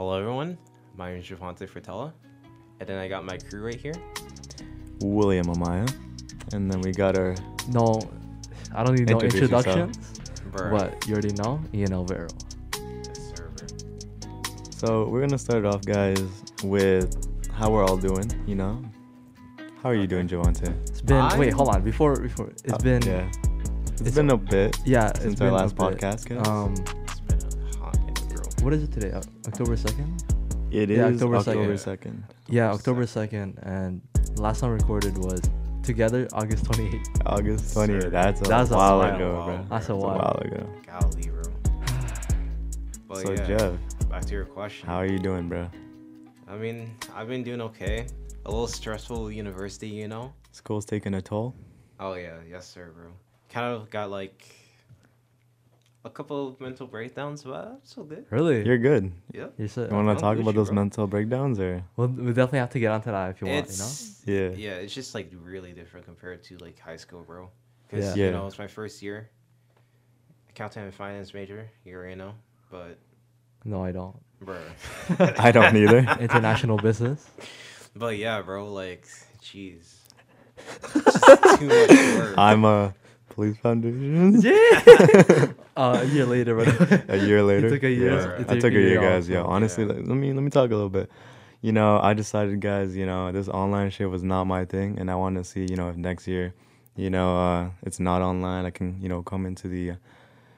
Hello, everyone. My name is Javante Fratella, and then I got my crew right here. William Amaya. And then we got our No, I don't need no Introduce yourself. introductions. Bruh. But you already know, Ian Alvaro. Yes, sir, bruh. so we're gonna start off guys with how we're all doing, you know? How are you doing, Joante? It's been wait, I'm- hold on. Before before it's Uh, been yeah. it's it's- been a bit yeah, it's since our been a last bit. podcast, guys. Um, what is it today? O- October second. It is yeah, October, October 2nd. Yeah, October October second, and last time recorded was together August twenty eighth. August 28th. That's a That's a while while. ago, Wow. bro. That's a That's a while. while ago. Golly, bro. But so yeah, Jeff, back to your question. how are you doing, bro? I mean, I've been doing okay. A little stressful university, you know. School's taking a toll. Oh yeah, yes sir, bro. Kind of got like a couple of mental breakdowns, but it's so good. Really? You're good. Yeah. You're so, You want to talk about those bro. mental breakdowns or? well, we definitely have to get onto that if you want. It's Yeah. yeah, it's just like really different compared to like high school, bro. Because Yeah. you Yeah. know it's my first year, accounting and finance major. You already know, but No, I don't. bro. I don't either. International business. But yeah, bro. Like, jeez. Too much work. I'm a police foundation. Yeah. uh, a year later, but a year later. It took a year- Yeah. it I took took a a year, year guys. off, Yeah, honestly, Yeah. like, let me let me talk a little bit. You know, I decided, guys. You know, this online shit was not my thing, and I want to see, you know, if next year, you know, uh, it's not online. I can, you know, come into the uh,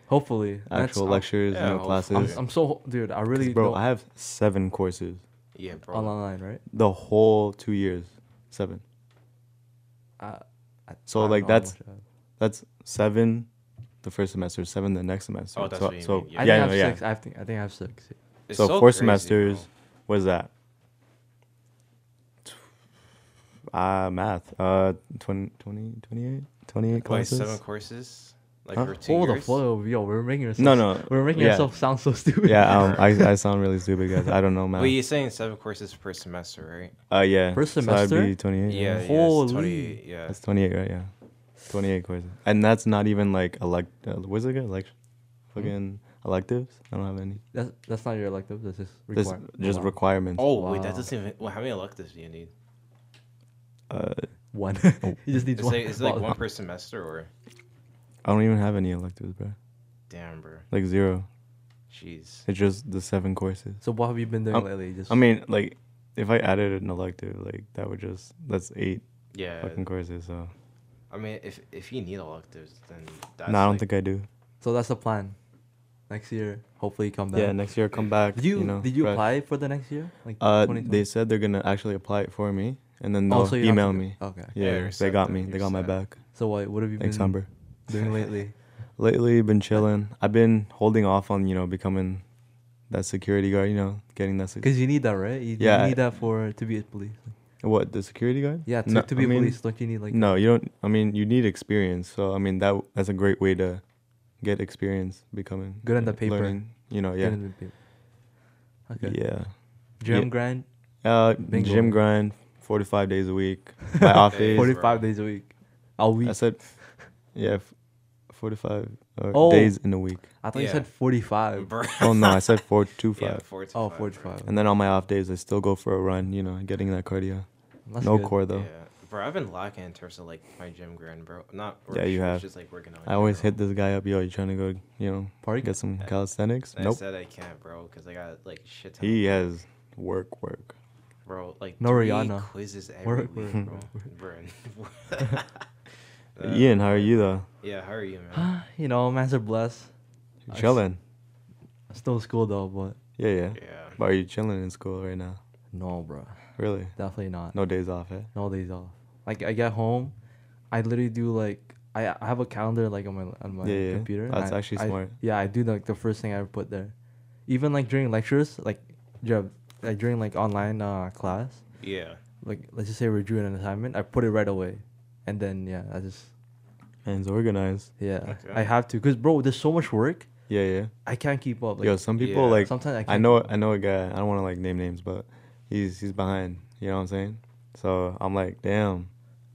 hopefully, actual I'm- lectures, yeah, you know, hopefully. I'm, classes. I'm so dude. I really bro, don't- I have seven courses. yeah, bro. online, right? The whole two years, seven. Uh, I- So, I like, that's- much I have. That's seven, the first semester, seven the next semester. Oh, that's so, what you so mean, I yeah. think yeah, I no, have yeah. six. I think I think I have six. It's so, four crazy, semesters. bro. What is that? Uh, math. Uh, 20, 20 28? 28 Wait, classes? seven courses, like Huh? for two Oh, the years. flow, yo, we're making ourselves. No, no. we're making yeah. ourselves sound so stupid. Yeah, um, I, I sound really stupid, guys. I don't know math. But you're saying seven courses per semester, right? uh, yeah. Per So semester? that'd be 28. Yeah, yeah. Holy. It's 28, yeah. That's 28, right? Yeah. 28 courses. And that's not even like elect. Uh, what's it called? Like, fucking electives? I don't have any. that's that's not your elective. That's just This required. just Wow. requirements. Oh wait, Wow. that doesn't even. Well, how many electives do you need? Uh, one. Oh. he just needs Is one. it, is it like Wow. one per semester or? I don't even have any electives, bro. Damn, bro. Like zero. Jeez. It's just the seven courses. So what have you been doing Um, lately? Just I mean, like, if I added an elective, like that would just that's eight Yeah. fucking courses. So I mean, if if you need electives, then that's. no, I don't like- think I do. so that's the plan. Next year, hopefully come back. Yeah, next year come back. Did you, know, did you fresh. apply for the next year? Like Uh, 2020? they said they're gonna actually apply it for me, and then Oh, they'll so you don't have email me. Okay. Yeah, Yeah, they got me. They you're got my back. So what what have you Thanks, been Humber. doing lately? Lately, been chilling. I've been holding off on you know becoming that security guard. You know, getting that. Sec- Because you need that, right? You, Yeah, you need that for to be a police. What the security guard? Yeah, to, No, to be I a mean, police, don't you need like no, you don't. I mean, you need experience. So I mean that that's a great way to get experience becoming Good on the paper. learning, you know, get yeah, in the paper? Okay. yeah. Gym Yeah. grind, Uh, Bingo. gym grind, forty five days a week. My off Hey, days. Forty- 45 days a week. A week. I said, yeah, f- forty five uh, Oh. days in a week. I thought you said 45. Bro. Oh no, I said four two yeah, five. four to Oh, five, 45. bro. And then on my off days, I still go for a run. You know, getting that cardio. That's no good. core though. Yeah, bro. I've been lacking in terms of like my gym grind, bro. Not. Yeah, you work, have. Just like working out. I always hit this guy up. Yo, you trying to go? You know, Party? get some Yeah. calisthenics? I Nope. said I can't, bro, because I got like shit. ton He of- has work, work. bro, like No three Rihanna. quizzes every Work, week, work, bro. bro. Uh, Ian, how are you though? Yeah, how are you, man? you know, man's are blessed. You I chilling? Still in school though, but Yeah, yeah. Yeah. But are you chilling in school right now? no, bro. Really? Definitely not. No days off, eh? No days off. Like I get home, I literally do like I I have a calendar like on my on my Yeah, yeah. computer. and That's I- actually I- smart. Yeah, I do like the first thing I ever put there. Even like during lectures, like, yeah, like during like online uh, class, Yeah. like let's just say we're doing an assignment, I put it right away, and then yeah, I just Man's organized. yeah, Okay. I have to, cause bro, there's so much work, Yeah, yeah. I can't keep up. Like, Yo, some people yeah. like. sometimes I can't. I know. I know a guy. I don't want to like name names, but he's he's behind. You know what I'm saying? So I'm like, damn.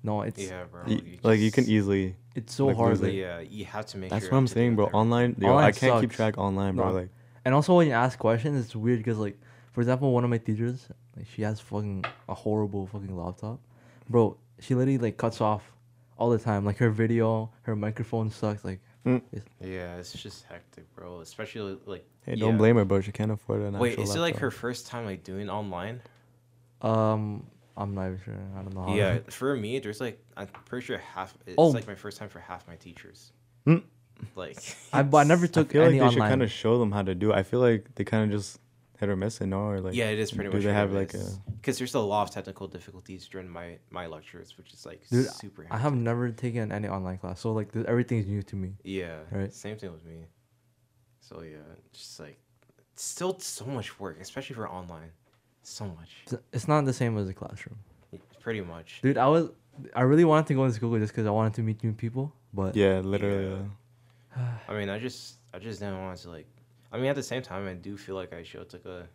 No, it's Yeah, bro. Y- you like you can easily. it's so like, hard. lose Like, it. Yeah, you have to make. That's sure what I'm up to date saying, bro. with everything. Online, yo, I can't keep track online, bro. No. Like, And also when you ask questions, it's weird because like, for example, one of my teachers, like she has fucking a horrible fucking laptop, bro. She literally like cuts off all the time. Like her video, her microphone sucks. Like, Yeah, it's just hectic, bro. Especially like. Hey, don't blame her, bro. She can't afford an Wait, is it like her first time like doing online? um, I'm not even sure. I don't know. How Yeah, for me, there's like I'm pretty sure half. It's Oh. like my first time for half my teachers. Hmm. Like. I but I never took I feel like any they should online. kind of show them how to do it. I feel like they kind of just hit or miss it, no? Or like, yeah, it is pretty do much. they have like a? Because there's a lot of technical difficulties during my my lectures, which is like Dude, super. I have never taken any online class, so like th- everything's new to me. Yeah. Right. Same thing with me. So yeah, just like still so much work, especially for online. So much. It's- It's not the same as a classroom, Pretty much. dude. I was, I really wanted to go to school just because I wanted to meet new people, but Yeah, literally. Yeah. I mean, I just I just didn't want to like. I mean, at the same time, I do feel like I should took a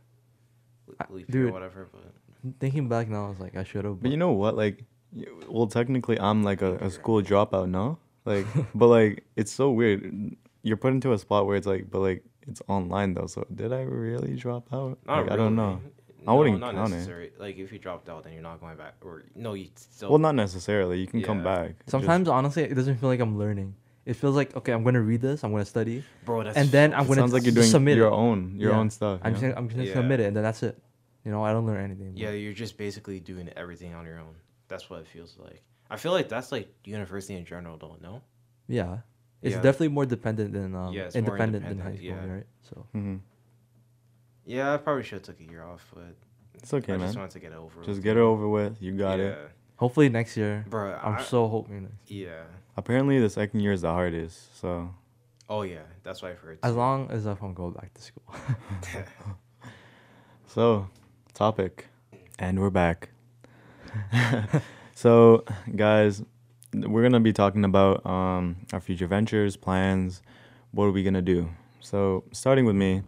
I- leap year or dude. whatever, but thinking back now, I was like, I should have. But you know what? Like, y- well, technically, I'm like a, a school dropout, no? Like, but like, it's so weird. You're put into a spot where it's like, but like, it's online though. So did I really drop out? not Like, I don't really. know. I wouldn't not count it. necessary. Like if you dropped out, then you're not going back, or no, you still. Well, not necessarily. You can come Yeah. back. It just- Sometimes, honestly, it doesn't feel like I'm learning. It feels like okay, I'm gonna read this, I'm gonna study, bro. That's and then I'm gonna sounds like you're doing submit your it. own, your Yeah. own stuff. I'm just gonna, I'm gonna Yeah. submit it, and then that's it. You know, I don't learn anything. Yeah, you're just basically doing everything on your own. That's what it feels like. I feel like that's like university in general, though. No. Yeah. It's Yeah. definitely more dependent than um, Yeah, it's more independent, than high school, yeah. right? So Mhm. Yeah, I probably should have took a year off, but It's okay, I man. just wanted to get it over. With. Just with. get it over with. You got yeah. it. Hopefully next year. bro. I'm I- so hoping. Next. Yeah. Apparently, the second year is the hardest. So Oh yeah, that's what I've heard. As long as I can go back to school. So, topic, and we're back. so, guys, we're gonna be talking about um, our future ventures, plans. What are we gonna do? So, starting with me,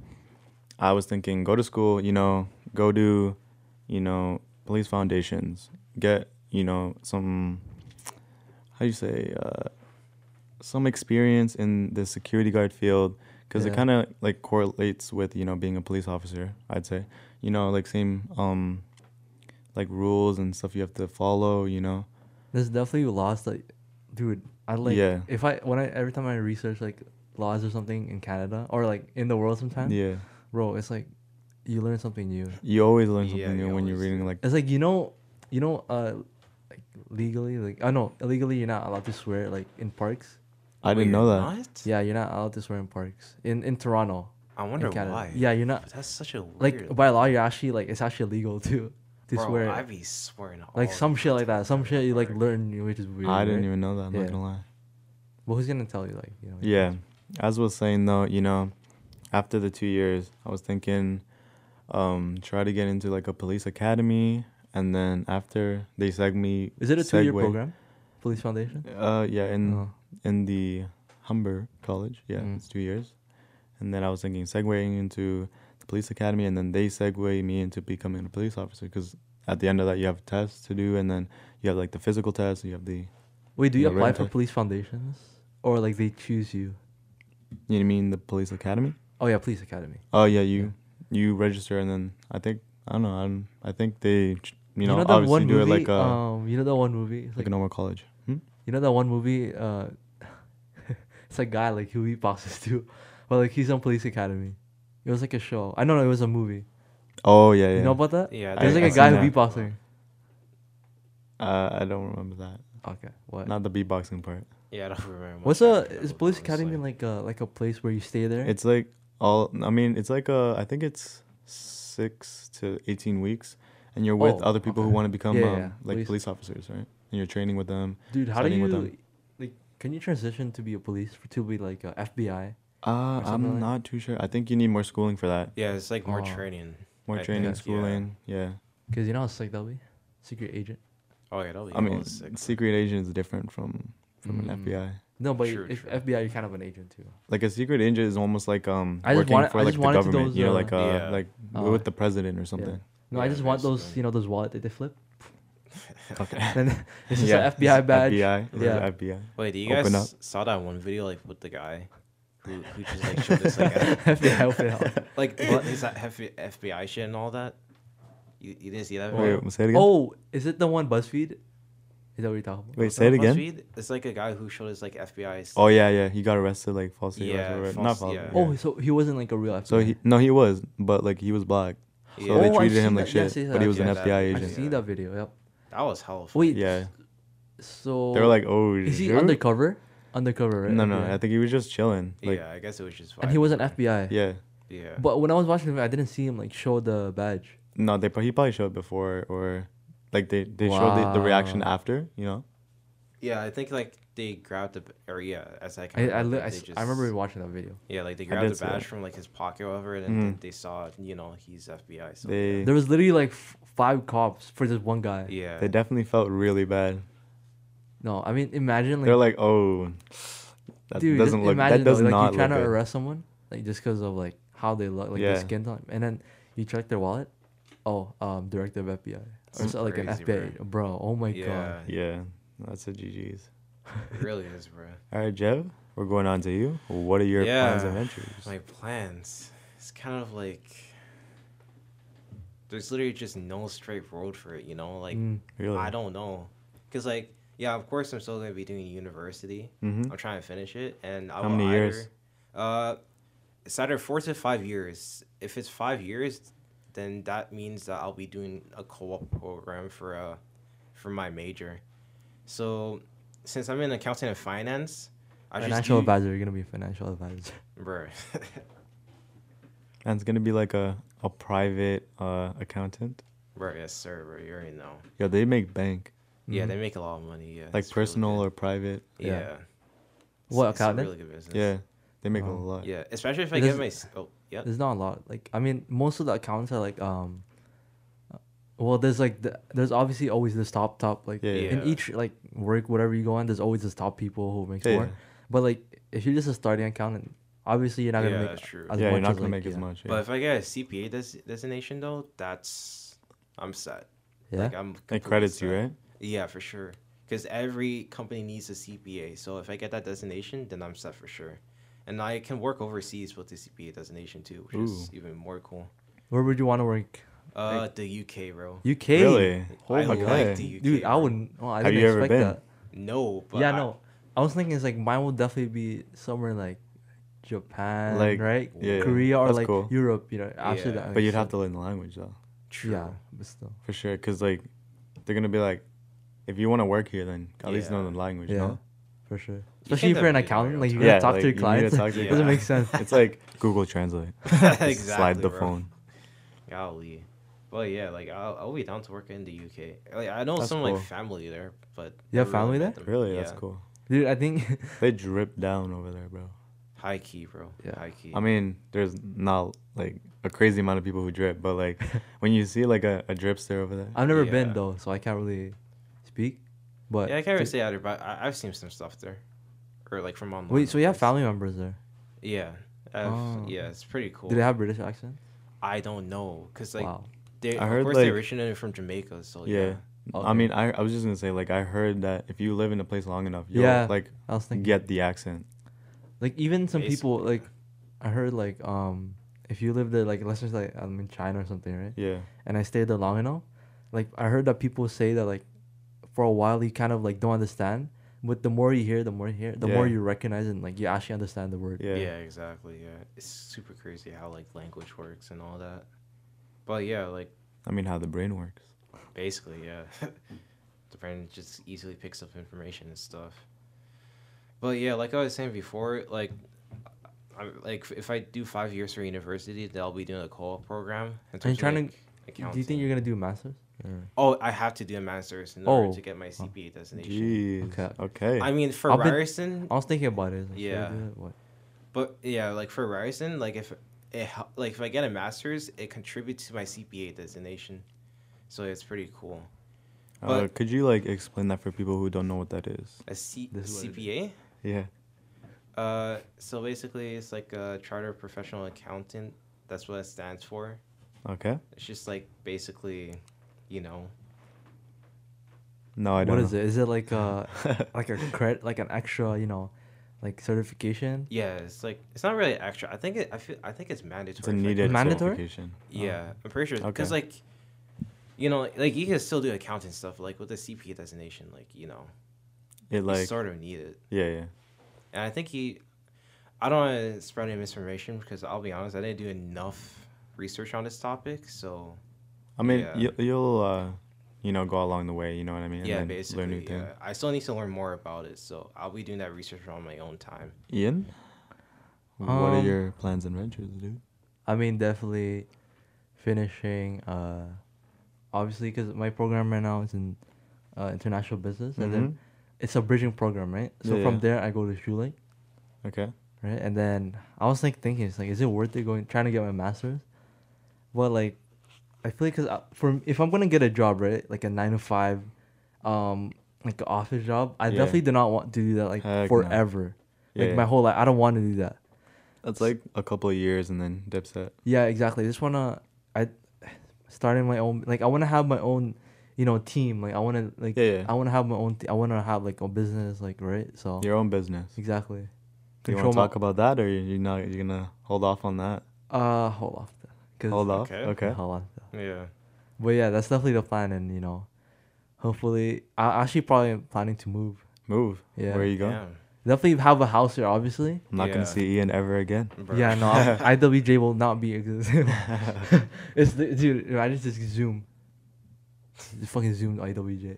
I was thinking, go to school. You know, go do, you know, police foundations. Get, you know, some. How you say? Uh, some experience in the security guard field because it kind of like correlates with you know being a police officer i'd say you know like same um like rules and stuff you have to follow you know There's definitely laws that, dude. I like. Yeah. If I when I every time I research like laws or something in Canada or like in the world sometimes, yeah bro, it's like you learn something new. you always learn Yeah, something you new when you're reading like It's like you know, you know, uh, like legally, like I know illegally you're not allowed to swear like in parks. i Wait, didn't know that not? Yeah, you're not allowed to swear in parks in in Toronto. I wonder why. Yeah, you're not that's such a weird. like by law. You're actually like it's actually illegal to to bro, swear. I be swearing. like some shit like that. Some shit you like learn, which is weird. i didn't right? even know that i'm Yeah. not gonna lie But who's gonna tell you like you know? yeah as was saying though you know after the two years i was thinking um try to get into like a police academy and then after they seg me Is it a two year program? Police Foundation. uh yeah in Oh. in the Humber College. Yeah, Mm. it's two years. And then I was thinking segueing into the police academy, and then they segue me into becoming a police officer. Because at the end of that, you have tests to do, and then you have like the physical test. You have the Wait, do you Yeah, apply for test. police foundations or like they choose you? you mean the police academy? Oh yeah, police academy. Oh yeah, you you register, and then I think I don't know. I don't, I think they ch- you know, that obviously one do movie? it like a um, you know that one movie? It's like like a normal college. Hmm? you know that one movie? Uh, it's a guy like who he beatboxes too, but like he's on police academy. It was like a show. I know it was a movie. Oh yeah, yeah. You know about that? Yeah, There's I- like I a guy who that. beatboxing. uh, I don't remember that. Okay, what? Not the beatboxing part. Yeah, I don't remember. much What's a after that, is what police academy like. like a like a place where you stay there? It's like all. I mean, it's like a. I think it's six to eighteen weeks, and you're with Oh, other people who want to become Yeah, um, yeah, like police. police. officers, right? And you're training with them. Dude, how do you with them. like? Can you transition to be a police to be like a FBI? Uh, I'm like- not too sure. I think you need more schooling for that. Yeah, it's like more Oh. training. More I training, think, schooling. Yeah. Cause you know how sick that'll be, secret agent. Oh yeah, that'll be I mean, sick. secret agent is different from from Mm. an FBI. No, but True, if true. FBI, you're kind of an agent too. Like a secret agent is almost like um I working wanted- for like the government. those, you know, uh, like uh Yeah. like Uh, with the president or something. No, I just want those, basically. you know, those wallet that they flip. Okay. And it's just Yeah, an FBI badge. FBI. Yeah. FBI. Wait, do you Open guys up. saw that one video like with the guy who, who just like showed us like F- FBI, FBI. like what is that F- FBI shit and all that. You, you didn't see that? Wait, video? say it again. Oh, is it the one BuzzFeed? Is that what you're talking about? Wait, say it again. BuzzFeed, It's like a guy who showed us like FBI. Oh yeah, yeah. He got arrested like falsely. Yeah, false- not false. yeah. Oh, so he wasn't like a real FBI. So he no, he was, but like he was black, so Yeah. they Oh, I've treated him like that. Shit. yes, but he I've was an that. FBI I've I've agent. seen that video. Yep. that was hell. Wait. Yeah, So they were like, "Oh, is he dude." undercover? Undercover, right? No, no. FBI. I think he was just chilling. Like, yeah, I guess it was just. and he was an FBI. yeah. Yeah. But when I was watching the video, I didn't see him like show the badge. No, they pro- he probably showed before or like they they showed the, the reaction after. You know. Yeah, I think like they grabbed the or yeah, as I I can I, remember, li- I, they s- just, I remember watching that video. Yeah, like they grabbed the badge from like his pocket over it, and then they saw you know he's FBI. So They There was literally like f- five cops for this one guy. yeah, they definitely felt really bad. No, I mean imagine like, They're like, "Oh, that dude, doesn't just look. imagine That does though, like not you trying look to good." arrest someone like just because of like how they look, like Yeah. the skin tone, and then you check their wallet. Oh, um, director of FBI or so, like an crazy, FBI, bro. Oh my yeah, god. Yeah, that's a GG's. it really is, bro. All right, Jeff, we're going on to you. What are your plans Yeah, and ventures? My plans. It's kind of like there's literally just no straight road for it. You know, like Mm. really? I don't know, cause like yeah, of course I'm still gonna be doing university. Mm-hmm. I'm trying to finish it, and I How many either, years? Uh, it's either four to five years. If it's five years, then that means that I'll be doing a co-op program for uh for my major. So, since I'm in accounting and finance, I Financial just do, advisor. You're gonna be a financial advisor. Bruh. And it's gonna be like a a private uh accountant. Bruh, yes sir, bro. You already know. Yeah, they make bank, Yeah, Mhm. they make a lot of money. Yeah, like it's really personal or private. yeah. yeah. It's- What, it's a accountant? really good business. Yeah, they make a Oh. lot. Yeah, especially if I It get my s- oh yeah. There's not a lot. Like I mean, most of the accounts are like um. Well, there's like the, there's obviously always this top top like Yeah, yeah. in Yeah. each like work whatever you go on. There's always this top people who makes Yeah, more. But like if you're just a starting accountant, obviously you're not gonna Yeah, make that's true. as yeah, much you're not as, gonna like, make as much. Yeah. But if I get a CPA des- designation though, that's I'm set. Yeah. Like I'm it completely credits you, set. right? Yeah, for sure. Because every company needs a CPA. So if I get that designation, then I'm set for sure. And I can work overseas with the CPA designation too, which is even more cool. Where would you want to work? Uh, the UK, bro. UK. Really? Oh I my like god, the UK, dude! I wouldn't. Oh, I Have didn't you ever expect been? that. No, but yeah, I- no. I was thinking it's like mine will definitely be somewhere like Japan, Like, right? yeah, Korea or like cool. Europe. You know, actually, Yeah. that But you'd have to learn the language though, True. Yeah, but still. for sure. Cause like they're gonna be like, if you want to work here, then at least know the language. Yeah, No? for sure. Especially can't if you're an accountant, like you time. gotta Yeah, talk like, to your you need to clients. talk to your Doesn't make sense. It's like Google Translate. exactly. Slide the bro. phone. Golly. But yeah, like I'll, I'll be down to work in the UK. Like I know That's some cool. like family there, but You have never family there? them. Really, that's cool. Dude, I think They drip down over there, bro. High key, bro. Yeah. High key. I mean, there's not like a crazy amount of people who drip, but like when you see like a, a dripster over there, I've never been though, so I can't really speak. But yeah, I can't really dude- say either, but I, I've seen some stuff there, or like from online. Wait, so you have family members there? Yeah. I've- Oh. Yeah, it's pretty cool. Do they have British accent? I don't know, cause like wow. They, I of heard, course, they like- originated from Jamaica, so yeah. yeah. I mean, I, I was just gonna say like I heard that if you live in a place long enough, you'll Yeah. like I was thinking. get the accent. Like even some people like, I heard like um if you live there like let's just like I'm in China or something right, Yeah, and I stayed there long enough, like I heard that people say that like, for a while you kind of like don't understand, but the more you hear, the more you hear, the more you recognize and like you actually understand the word. yeah, yeah, exactly. Yeah, it's super crazy how like language works and all that. But yeah, like I mean, how the brain works. basically, yeah, the brain just easily picks up information and stuff. But yeah, like I was saying before, like. I, like if I do five years for university, then I'll be doing a co-op program. in Are you terms of, trying to- like, Do you think you're gonna do masters? Or- Oh, I have to do a master's in order Oh. to get my oh. CPA designation. Jeez. Okay. Okay. I mean, for I'll be- Ryerson, I was thinking about it. Like, Yeah. do it? What? but yeah, like for Ryerson, like if it like if I get a master's, it contributes to my CPA designation, so it's pretty cool. uh, could you like explain that for people who don't know what that is? A C- This is CPA. Yeah. Uh, so basically, it's like a charter professional accountant. That's what it stands for. Okay. It's just like basically, you know, No, I don't. What is it? Is it like a like a credit, like an extra, you know, like certification. Yeah, it's like it's not really extra. I think it. I feel. I think it's mandatory. It's a for, like, needed Mandatory? certification. Yeah, I'm pretty sure because Okay. like, you know, like you can still do accounting stuff like with the CPA designation. Like you know, It you like sort of need it. yeah yeah. And I think he, I don't want to spread any misinformation because I'll be honest, I didn't do enough research on this topic. So I mean Yeah. you, you'll uh you know go along the way. You know what I mean? And yeah, then basically, learn new things. yeah. I still need to learn more about it. So I'll be doing that research on my own time. Ian, what are Um, your plans and ventures, dude? I mean, definitely finishing. Uh, obviously, because my program right now is in uh, international business, and then Mhm. it's a bridging program, right? So Yeah, from yeah. there, I go to Schulich, Okay. right? And then I was like thinking, it's like, is it worth it going trying to get my master's? But like, I feel like because for if I'm gonna get a job, right, like a nine to five, um, like an office job, I Yeah. definitely do not want to do that like Heck no. forever. Yeah, like my whole life, I don't want to do that. That's like a couple of years and then dipset. Yeah, exactly. I just wanna I starting my own like I wanna have my own, you know, team. Like I wanna like Yeah, yeah. I wanna have my own th- I wanna have like a business like right. So Your own business. exactly. Do you want to my- talk about that, or you're not? You're gonna hold off on that? Uh hold off. Hold off. Okay. Okay. Hold on. Yeah. But yeah, that's definitely the plan and you know, hopefully I actually probably am planning to move. Move. Yeah. Where are you going? Damn. Definitely have a house here, obviously. I'm not Yeah. gonna see Ian ever again. Bro. Yeah, no, IWJ will not be existing. it's the, dude. Imagine just Zoom. Just fucking Zoom IWJ.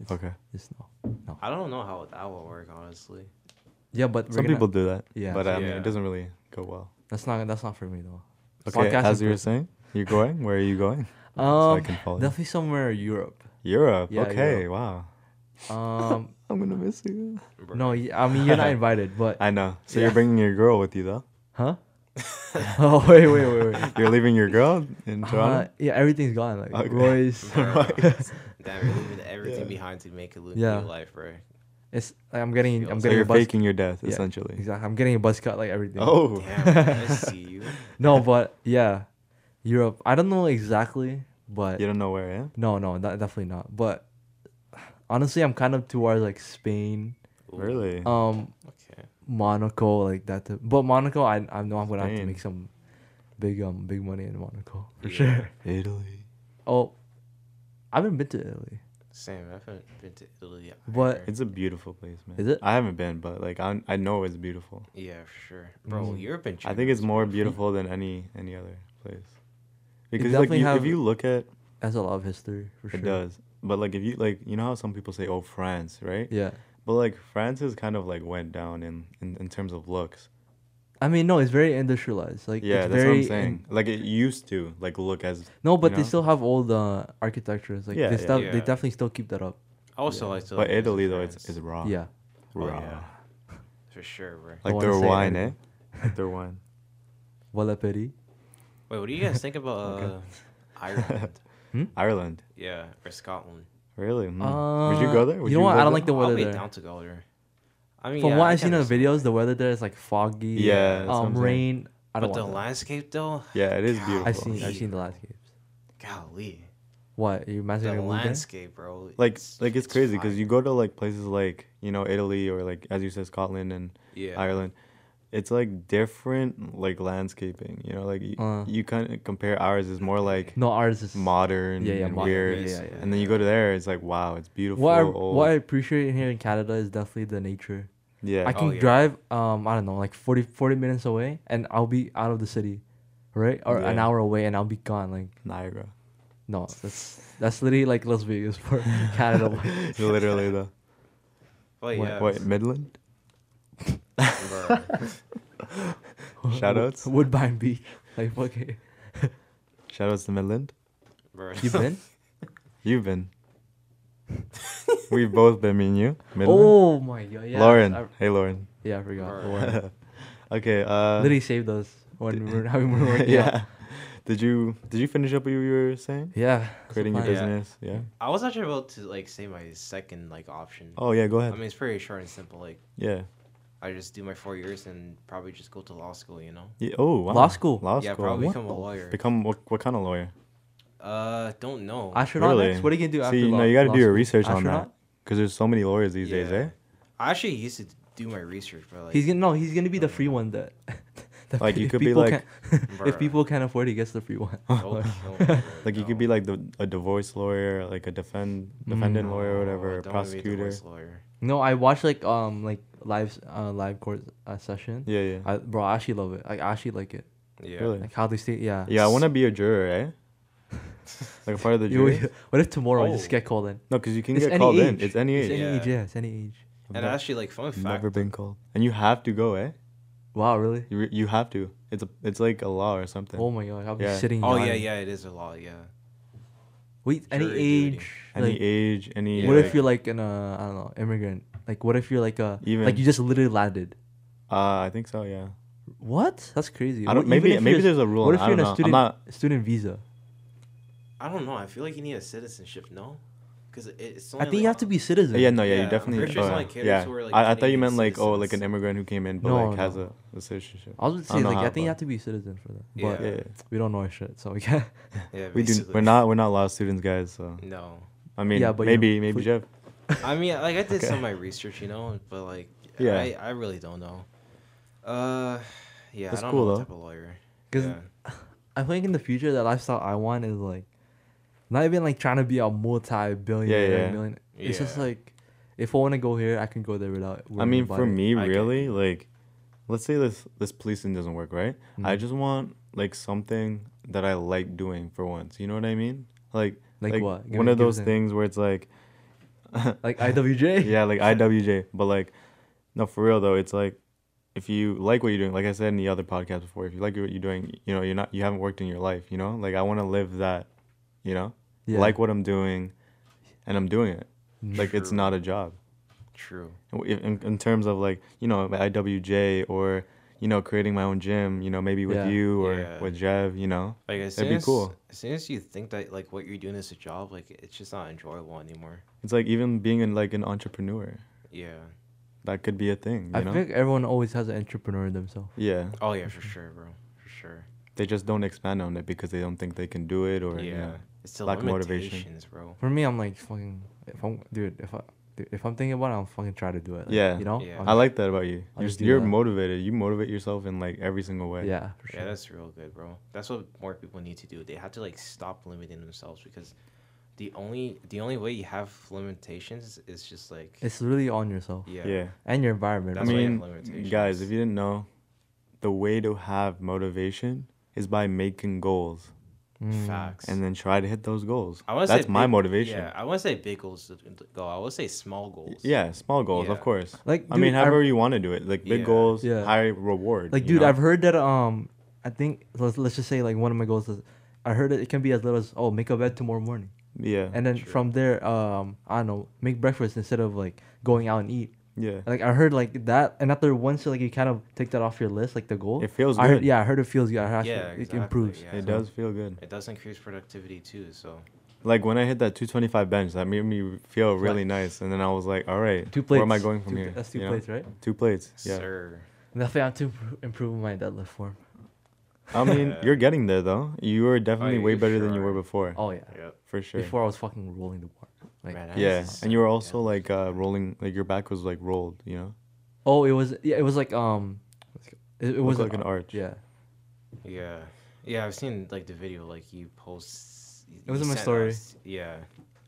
It's, Okay. It's no. no. I don't know how that will work, honestly. Yeah, but Some gonna- people do that. Yeah. But I mean, Yeah. it doesn't really go well. That's not that's not for me though. Okay. Podcast as you were saying, you're going. Where are you going? so I Um, can follow. you. definitely somewhere in Europe. Europe. Yeah, okay. Europe. Wow. Um, I'm gonna miss you. No, I mean you're not invited, but I know. So Yeah. you're bringing your girl with you though. huh? oh wait, wait, wait, wait. You're leaving your girl in Uh, Toronto. yeah, everything's gone. Like Okay. Royce. Bro. Damn, you're leaving everything Yeah. behind to make a lo- Yeah. new life, bro. It's like, I'm getting I'm So So getting you're a buzz. faking your death Yeah, essentially. Exactly. I'm getting a buzz cut like everything. Oh. Damn, I see you. No, but yeah, Europe. I don't know exactly, but You don't know where, yeah? no, no, that, definitely not. But honestly, I'm kind of towards like Spain, Really? um, Okay. Monaco, like that. Too. But Monaco, I I know I'm gonna have to make some big um big money in Monaco for Yeah. sure. Italy. Oh, I haven't been to Italy. Same. I haven't been to Italy. But- It's a beautiful place, man. Is it? I haven't been, but like I I know it's beautiful. yeah, for sure, bro. Mm. Europe and I think it's more beautiful than any any other place. Because like definitely you, if you look at That's a lot of history for sure. it does, but like if you like you know how some people say oh France right, Yeah. but like France has kind of like went down in in, in terms of looks. I mean, no, it's very industrialized. Like, yeah, it's that's very what I'm in- saying. like it used to like look as no, but you they still have old uh, architectures. Like, Yeah, they, yeah. still, they definitely still keep that up. I also Yeah. like to. but visit Italy though it's France. is raw. Yeah. Oh, raw. yeah. for sure, bro. Like their wine, eh? Like their wine. Voilà Peri. Wait, what do you guys think about Okay. uh, Ireland? Ireland. Yeah, or Scotland? Really? Mm. Would you go there? Would you know what? go I don't there? like the I'll weather be there. down to go there. I mean, From yeah, what I I've seen in the understand. videos, the weather there is like foggy. Yeah, that's what Um, I'm saying. rain. I don't But the want that. landscape, though. Yeah, it is God, beautiful. I've seen. I've seen the landscapes. Golly, What? You imagine the a landscape, bro. like like it's crazy because fire. you go to like places like you know Italy or like as you said Scotland and yeah, Ireland, it's like different like landscaping. You know, like y- Uh. you kind of compare ours is more like No, ours is modern Yeah, yeah, and modern, weird, yeah, yeah, yeah. and then you go to there, it's like wow, it's beautiful. What I, old. what I appreciate here in Canada is definitely the nature. yeah, I can Oh, yeah. drive um I don't know like 40, 40 minutes away and I'll be out of the city, right? Or an hour away and I'll be gone. Like Niagara. no, that's that's literally like Las Vegas for Canada. Literally though. But What- yeah, Wait, Midland. bro. Shoutouts. Woodbine Beach. Like okay, Shoutouts to Midland. bro. you been? You've been. We've both been, me and you. Midland. oh my god, yeah. Lauren. I, hey, Lauren. yeah, I forgot. Lauren. okay. Uh, Literally saved us when we were having we were working yeah. out. Did you did you finish up what you were saying? Yeah. that's the Creating your plan. Yeah. business. Yeah. I was actually about to like say my second like option. Oh yeah. Go ahead. I mean, it's pretty short and simple. Like, yeah. I just do my four years and probably just go to law school. You know? yeah. Oh wow. Law school? Law yeah, school. probably What become a the lawyer. Become what? What kind of lawyer? Uh, don't know. Astronaut Really? What are you gonna do after See, you law? know, you got to law do your school? research on that because there's so many lawyers these days, eh? I actually used to do my research, but like, He's gonna no. He's gonna be the free one that. that Like, you if could be people like- can't- if people can't afford, it, he gets the free one. don't kill Like you could be like the a divorce lawyer, like a defend defendant lawyer or whatever, No, don't wanna be a prosecutor. divorce lawyer. No, I watched like um like live uh live court uh, session. Yeah, yeah. I, bro, I actually love it. I actually like it. Yeah. Really? Like how they stay. Yeah. Yeah, I want to be a juror, eh? like a part of the jury. what if tomorrow I just Oh. get called in? No, because you can It's get any called in. It's any age. It's age. any Yeah. age. Yeah, it's any age. I've And ne- actually, like fun fact. never been called, and you have to go, eh? Wow, really? You re- you have to. It's a it's like a law or something. Oh my god, I'll be sitting. Oh yeah, yawning. yeah, it is a law. Yeah. Wait, any Jury duty. age? any like, age, any. What like, if you're like an uh, I don't know immigrant? Like what if you're like a Even- like you just literally landed? Uh, I think so. Yeah. What? That's crazy. I don't. even Maybe maybe there's a rule. What if I you're don't in a know. student not. student visa? I don't know. I feel like you need a citizenship. No, because it, it's. I Only think you have to be citizen. Yeah, no, yeah, Yeah, you I'm definitely. sure oh, only yeah. kids yeah. who are, like, I, I thought you Canadian meant like oh, like an immigrant who came in, but No, like has a, a citizenship. I was gonna say don't like how, I think you have to be a citizen for that. Yeah. But Yeah, we don't know our shit, so we can't. Yeah, we do. We're not. We're not law students, guys. So No. I mean, Yeah, but you- maybe maybe Jeff. I mean, like I did Okay. some of my research, you know, but like, Yeah. I, I really don't know. Uh, yeah, That's I don't cool, know though. what type of lawyer. 'Cause yeah. I think in the future, the lifestyle I want is like, not even like trying to be a multi-billionaire, Yeah, yeah. million. It's just like, if I want to go here, I can go there without. I mean, for me, I get really, like, let's say this this policing doesn't work, right? I Mhm. just want like something that I like doing for once. You know what I mean? Like, Like what? Give One me- of those things where it's like, like IWJ. yeah, like IWJ, but like, no, for real though, it's like, if you like what you're doing, like I said in the other podcast before, if you like what you're doing, you know, you're not, you haven't worked in your life, you know, like I want to live that, you know, Yeah. like what I'm doing, and I'm doing it. Like it's not a job. True. in, in, in terms of like you know IWJ or you know creating my own gym you know maybe with Yeah. you or Yeah. with Jev you know Like as That'd be as, cool. As soon as you think that like what you're doing is a job, like it's just not enjoyable anymore. it's like even being in like an entrepreneur Yeah. that could be a thing you I know think everyone always has an entrepreneur in themselves. yeah Oh yeah, for sure, bro. For sure. they just don't expand on it because they don't think they can do it or yeah. you know. It's the lack of motivation. bro. For me, I'm like fucking. If I'm, dude, if I, dude, if I'm thinking about it, I'm fucking try to do it. like, Yeah. You know. Yeah. I'll I like that about you I'll you're, you're that. motivated you motivate yourself in like every single way Yeah, for sure. Yeah, that's real good, bro. That's what more people need to do. They have to like stop limiting themselves because the only the only way you have limitations is just like it's really on yourself yeah. yeah and your environment. I That's why you have mean limitations. guys if you didn't know the way to have motivation is by making goals Mm. Facts. and then try to hit those goals. I want to That's say my big- motivation. Yeah, I want to say big goals to to go. I would say small goals. Yeah, small goals, of course. Like, I mean, dude, I've- however you want to do it, like big Yeah. goals, Yeah. high reward. Like, dude, know? I've heard that. Um, I think let's, let's just say like one of my goals is, I heard that it can be as little as oh make a bed tomorrow morning, yeah, and then True. from there, um, I don't know, make breakfast instead of like going out and eat. Yeah. Like I heard like that, and after once like you kind of take that off your list, like the goal. It feels I heard, good. yeah, I heard it feels good. I heard Yeah, it exactly, improves. yeah. It So- does feel good. It does increase productivity too. So Like when I hit that 225 bench, that made me feel really nice, and then I was like, all right, Two plates. where am I going from Two- here? That's two You know? plates, right? Two plates. Yeah. sir. Definitely have to impro- improve my deadlift form. I mean, Yeah. you're getting there though. You are definitely yeah, way you better than you were before. Oh yeah. Yep. For sure. Before I was fucking rolling the bar. Like Man, yeah, Nice. and you were also Yeah. like uh, rolling, like your back was like rolled. You know, oh, it was yeah, it was like um, it, it was like an arch. Yeah. Yeah. Yeah, I've seen like the video like you post. It was you in my story. us- Yeah.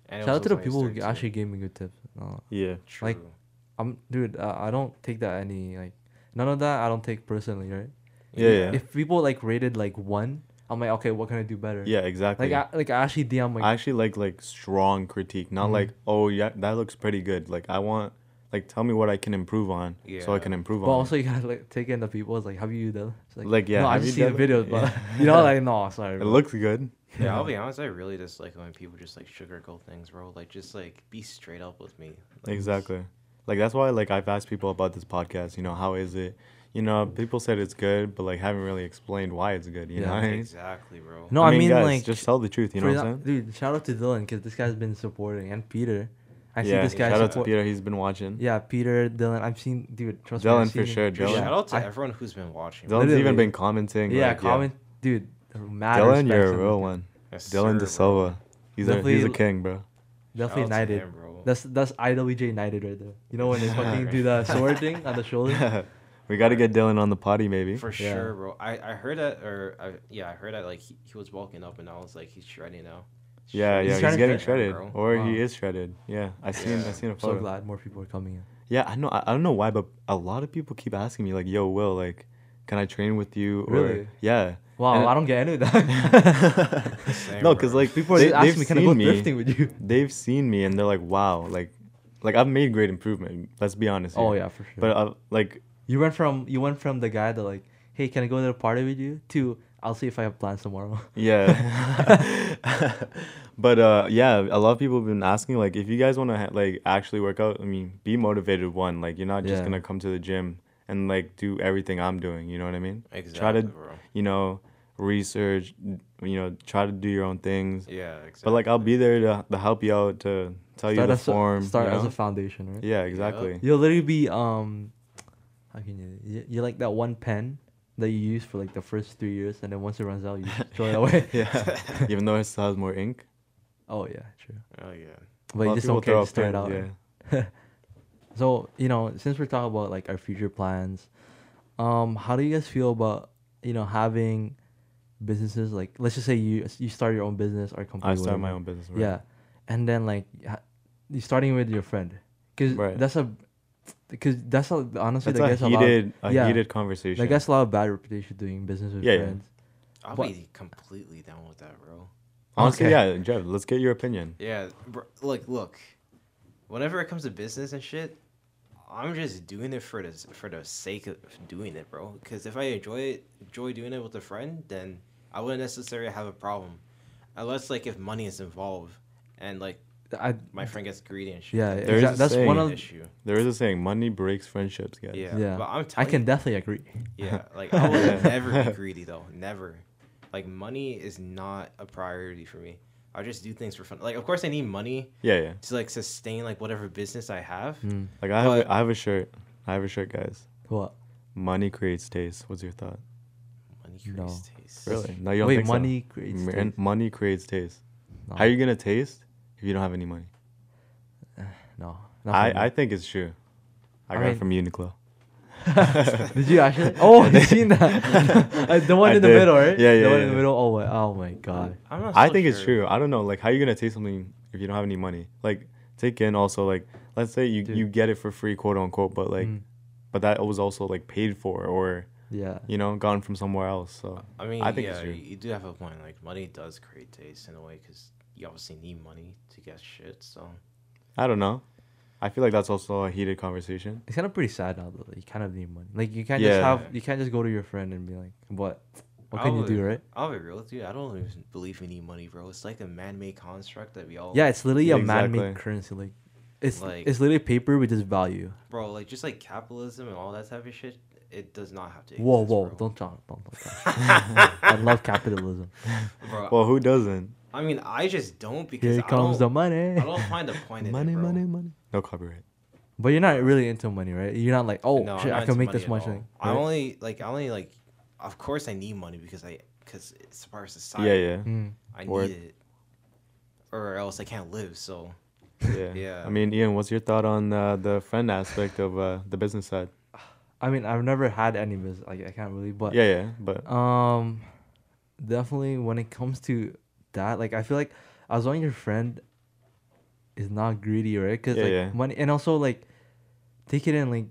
And Shout out to the also on your people who story, too. actually gave me good tips. No, yeah. True. like, I'm dude. Uh, I don't take that any like none of that. I don't take personally, right? Yeah, yeah. If people like rated like one, I'm like, okay, what can I do better? Yeah, exactly. Like I like I actually DM like I actually like like strong critique, not Mhm. like oh yeah that looks pretty good. Like I want like tell me what I can improve on, yeah. so I can improve But on. also, you gotta like take in the people. It's like, have you done? It's like, Like, yeah, No, I have just see the videos, it? but Yeah. you know, like, no, sorry. it bro. looks good. Yeah, I'll be honest. I really just like when people just like sugarcoat things, bro. Like just like be straight up with me. Like, Exactly. Like that's why like I've asked people about this podcast. You know how is it? You know people said it's good, but like haven't really explained why it's good. You Yeah. know I mean? Exactly, bro. No, I mean, guys, like, just tell the truth. You know what I'm saying? Dude, shout out to Dylan because this guy's been supporting and Peter. I see yeah. this guy Shout out to support- Peter. He's been watching. Yeah, Peter, Dylan. I've seen, dude. Trust me. Dylan I've for seen- sure, Dude, Dylan. shout out to I- everyone who's been watching. Dylan's Literally. even been commenting. Yeah, like, comment, dude. Mad Dylan, you're a real one. Yes, Dylan De. Silva. He's a he's a king, bro. Definitely Shout out to United. him, bro. That's that's IWJ United right there. You know when they fucking do the sword thing on the shoulder. we got to get Dylan on the potty, maybe. For Yeah. sure, bro. I, I heard that, or I, yeah, I heard that like he, he was walking up and I was like, he's shredding now. Yeah, He's yeah, he's, trying to getting fit, shredded, bro. or Wow. he is shredded. Yeah, I seen, Yeah. I seen a I'm so glad more people are coming in. Yeah, I know. I, I don't know why, but a lot of people keep asking me like, "Yo, Will, like, can I train with you?" Or, Really? Yeah. Wow, And- I don't get any of that. No, because like people are they, just asking they've me, can I go seen me. drifting with you? They've seen me and they're like, "Wow, like, like I've made great improvement." Let's be honest. Oh yeah, for sure. But uh, like, you went from you went from the guy that like, hey, can I go to the party with you? To I'll see if I have plans tomorrow. yeah. but uh, yeah, a lot of people have been asking like, if you guys want to ha- like actually work out, I mean, be motivated. One, like, you're not just Yeah. gonna come to the gym and like do everything I'm doing. You know what I mean? exactly, try to- bro. You know, research. You know, try to do your own things. Yeah, exactly. But like, I'll be there to, to help you out to tell you start the form. a, start you as a foundation, right? yeah, exactly. You'll literally be um, how can you? you- You're like that one pen that you use for like the first three years, and then once it runs out, you throw it away. yeah. Even though it still has more ink. Oh yeah, true. Oh yeah. But you just don't care throw to start pens, out. Yeah. So you know, since we're talking about like our future plans, um, how do you guys feel about you know having businesses like let's just say you you start your own business or company. I start my own business. right? Yeah, and then like you starting with your friend, because Right. that's a because that's a, honestly That's that a gets a lot. heated, a yeah. heated conversation. That gets a lot of bad reputation doing business with Yeah, yeah. friends. I'll But- be completely down with that, bro. Honestly, Okay. yeah, Jeff, let's get your opinion. Yeah, bro, like look, whenever it comes to business and shit, I'm just doing it for the for the sake of doing it, bro. Because if I enjoy it, enjoy doing it with a friend, then I wouldn't necessarily have a problem, unless like if money is involved and like I my friend gets greedy and shit. yeah, then There is exa- a that's saying- one an of issue. There is a saying, money breaks friendships, guys. Yeah, yeah. but I'm I can you- definitely agree. Yeah, like I will never be greedy though. Never. Like money is not a priority for me. I just do things for fun. Like of course I need money Yeah, yeah. to like sustain like whatever business I have. Mm. Like I have, But- a, I have a shirt. I have a shirt, guys. What? Money creates taste. What's your thought? Money No. creates taste. Really? No, you don't Wait, think so? money creates M- taste? Money creates taste. No. How are you gonna taste if you don't have any money? No. not for me. I, I think it's true. I, I got mean- it from Uniqlo. Did you actually? Oh, you seen that? Uh, the one I in the did. middle, right? Yeah, yeah. The yeah, one in yeah. the middle. Oh my, oh my god. I'm not I so think it's sure. true. I don't know. Like, how you gonna taste something if you don't have any money? Like, take in also like, let's say you Dude. you get it for free, quote unquote, but like, Mm, but that was also like paid for or yeah. you know gone from somewhere else. So I mean, I think yeah, it's true. you, you do have a point. Like money does create taste in a way because you obviously need money to get shit. So I don't know. I feel like that's also a heated conversation. It's kind of pretty sad now though. that You kind of need money. Like you can't just have. You can't just go to your friend and be like, "What? What I can you do?" Right? I'll be real with you. I don't even believe we need money, bro. It's like a man-made construct that we all. Yeah, it's literally a Exactly. man-made currency. Like, it's Like- it's literally paper with just value. bro. Like just like capitalism and all that type of shit. It does not have to. Whoa, whoa! bro. Don't talk. Don't talk. I love capitalism. bro. Well, who doesn't? I mean, I just don't because Here I comes the don't, money. I don't find the point in money, it, bro. money, money. No copyright. But you're not really into money, right? You're not like, oh No, I'm shit, not I can make money this at much. all. Like, I right? only like I only like. Of course, I need money because I because it's part of society. Yeah, yeah, Mm. I Word. need it, or else I can't live. So yeah. Yeah. I mean, Ian, what's your thought on uh, the friend aspect of uh, the business side? I mean, I've never had any business. Like, I can't really. But yeah, yeah, but Um, definitely when it comes to that, like I feel like as long as your friend is not greedy, right? Because Yeah, like yeah. money, and also like take it in, like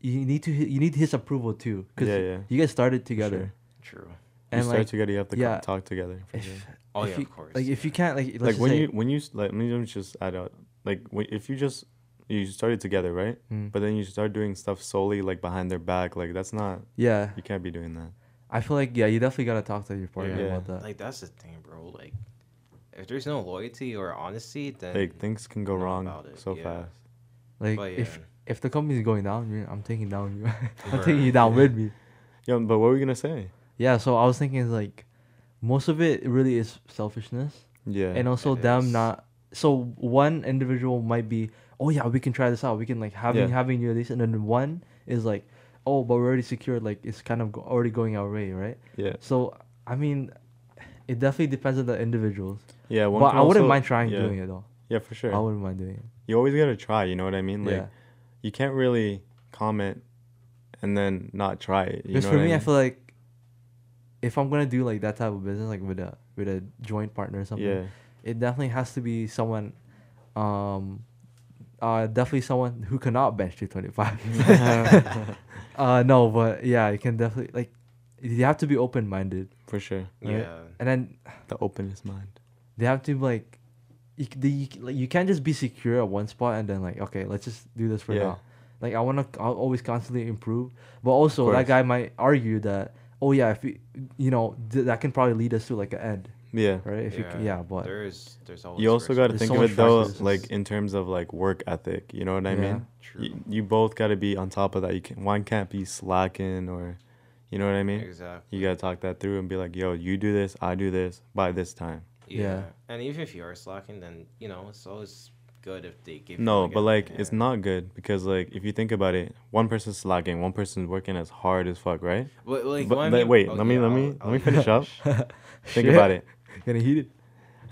you need to you need his approval too. Because Yeah, yeah. you guys started together, sure. true. you and start like together, you have to co- yeah. talk together. For if, sure. Oh if yeah, you, of course. like if you can't like let's like when say, you when you like let me let me just add out like when, if you just you started together right Mm. but then you start doing stuff solely like behind their back like that's not yeah, you can't be doing that I feel like yeah, you definitely gotta talk to your partner Yeah. about that. like that's the thing, bro. Like if there's no loyalty or honesty, then like things can go wrong about it, so yeah. fast Like But if yeah. if the company's going down, I'm taking down you. I'm Bruh. taking you down with me. yeah but what were we gonna say Yeah, so I was thinking is like most of it really is selfishness. yeah and also It them is. not so one individual might be oh yeah we can try this out we can like having Yeah. having you this and then one is like oh but we're already secured like it's kind of go- already going our way right yeah so i mean it definitely depends on the individuals yeah one but i wouldn't also- mind trying yeah. doing it though Yeah, for sure. I wouldn't mind doing it. You always gotta try. You know what I mean? Like yeah. you can't really comment and then not try it. Because for me, I mean? feel like if I'm gonna do like that type of business, like with a with a joint partner or something, yeah, it definitely has to be someone, um, uh, definitely someone who cannot bench 225. uh, no, but yeah, you can definitely like, you have to be open minded, for sure. Right. Yeah. and then The openness mind. They have to like, you c- the, you, like you can't just be secure at one spot and then like okay, let's just do this for Yeah. now. Like I wanna, I'll always constantly improve, but also that guy might argue that oh yeah, if we, you know th- that can probably lead us to like an end, Yeah. right? If you c- yeah, but there's there's always You also got to think so of it though, factors. like in terms of like work ethic. You know what I Yeah. mean? True. You, you both got to be on top of that. You can one can't be slacking or, you know what I mean? Exactly. You gotta talk that through and be like, yo, you do this, I do this by this time. Yeah. Yeah. And even if you are slacking, then you know it's always good if they give. No, you but a- like yeah. it's not good because like if you think about it, one person's slacking, one person's working as hard as fuck, right? But like, but what but mean- wait, oh, let me yeah, let me I'll- let me finish up. Think about it. Gonna heat it.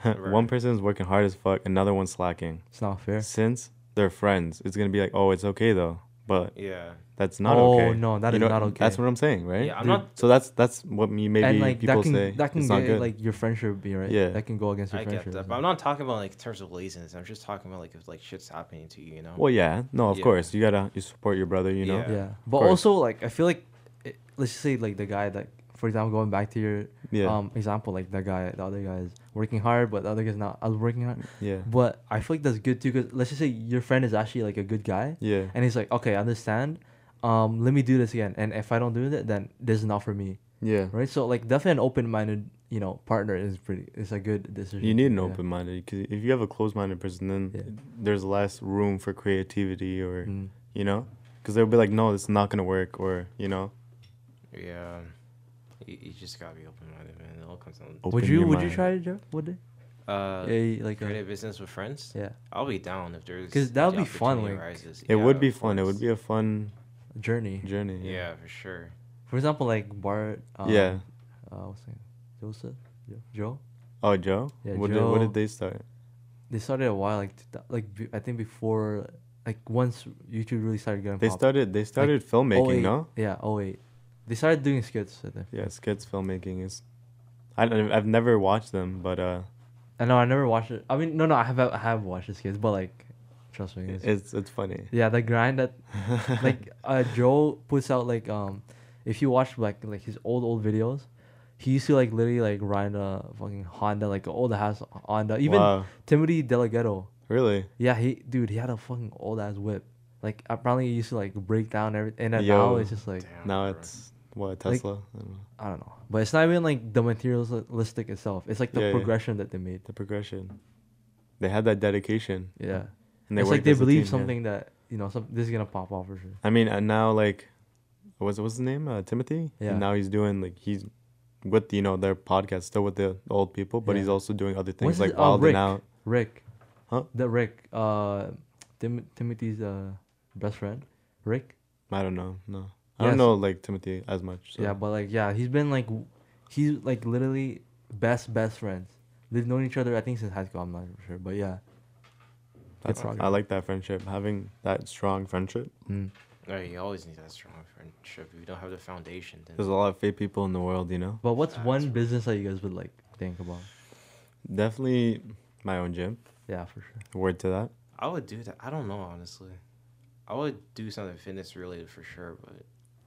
one person's working hard as fuck, another one's slacking. It's not fair. Since they're friends, it's gonna be like, oh, it's okay though, but Yeah. that's not Oh, okay. no, that You is know, not okay. That's what I'm saying, right? Yeah, I'm Dude. not. So that's that's what me maybe and like people that can say. that can it's get not good. like your friendship be right. Yeah. that can go against your I get friendship. that, but I'm not talking about like in terms of laziness. I'm just talking about like if like shit's happening to you, you know. well, yeah, no, of Yeah. course you gotta you support your brother, you know. Yeah. yeah, but also like I feel like it, let's just say like the guy that for example going back to your Yeah, um example like the guy the other guy is working hard but the other guy's not as working hard. yeah, But I feel like that's good too because let's just say your friend is actually like a good guy yeah, and he's like okay I understand. Um, let me do this again, and if I don't do it, then this is not for me, yeah. right? So like definitely an open-minded, you know, partner is pretty. Is a good decision. You need an Yeah. open-minded because if you have a closed-minded person, then Yeah. there's less room for creativity or Mm. you know, because they'll be like, no, this is not gonna work, or you know. Yeah. You, you just gotta be open minded, man. It all comes down. Open Would you your Would you try it, Joe? Would it? Uh, yeah, you- like create a, a business with friends. yeah, I'll be down if there's 'Cause that would the be fun, like- arises. It Yeah, would be fun. It would be a fun journey. journey. Yeah, for sure. For example, like Bart. Um, yeah. Uh, what's his name? Joseph. Jo- Joe. Oh, Joe. Yeah, what Did, what did they start? They started a while, like like be- I think before, like once YouTube really started getting. They pop- started. They started filmmaking. 08. No. Yeah. Oh wait, they started doing skits. I think. Yeah, skits filmmaking is. I don't, I've never watched them, but uh, I know I never watched it. I mean, no, no, I have I have watched the skits, but like, trust me, it's, it's it's funny. yeah, the grind that like uh Joe puts out like um, if you watch like like his old old videos, he used to like literally like ride a fucking Honda like an old ass Honda. Even wow, Timothy DeLaGhetto, really? yeah, he dude he had a fucking old ass whip. Like apparently he used to like break down everything, and then now it's just like Damn, Now bro. it's what Like- Tesla. I don't know. I don't know, but it's not even like the materialistic itself. It's like the Yeah, yeah. progression that they made. the progression. They had that dedication. Yeah, and they it's like they believe team, yeah. something that you know some this is gonna pop off for sure. I mean, and now like, what's what's his name? Uh, Timothy. Yeah. And now he's doing like he's with you know their podcast still with the old people, but he's also doing other What's things his- like oh, Wild Rick. and Out. Rick. Huh? The Rick. Uh, Tim- Timothy's uh best friend. Rick. I don't know. No, I Yes. don't know like Timothy as much. So. Yeah, but like yeah, he's been like, he's like literally best best friends. They've known each other I think since high school. I'm not sure, but yeah. That's, Good I like that friendship. Having that strong friendship. Mm. No, you always need that strong friendship. If you don't have the foundation, then There's a lot of fake people in the world, you know. But what's Facts, one bro. business that you guys would like think about? Definitely my own gym. Yeah, for sure. Word to that. I would do that. I don't know honestly. I would do something fitness related for sure, but Yeah,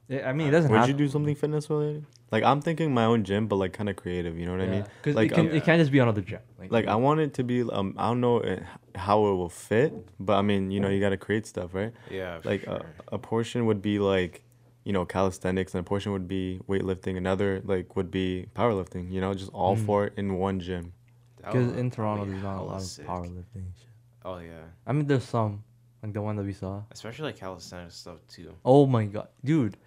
I mean, it Uh, doesn't Would have you do something fitness related? Like I'm thinking my own gym, but like kind of creative. You know what I mean? Because Like, it, can, um, it can't just be another gym. Like I want it to be. Um, I don't know uh, how it will fit, but I mean, you know, you got to create stuff, right? yeah, Like sure. a, a portion would be like, you know, calisthenics, and a portion would be weightlifting. Another like would be powerlifting. You know, just all Mm. four in one gym. Because in Toronto, there's not a hella lot of powerlifting. Oh yeah, I mean, there's some, like the one that we saw. especially like calisthenics stuff too. Oh my god, dude,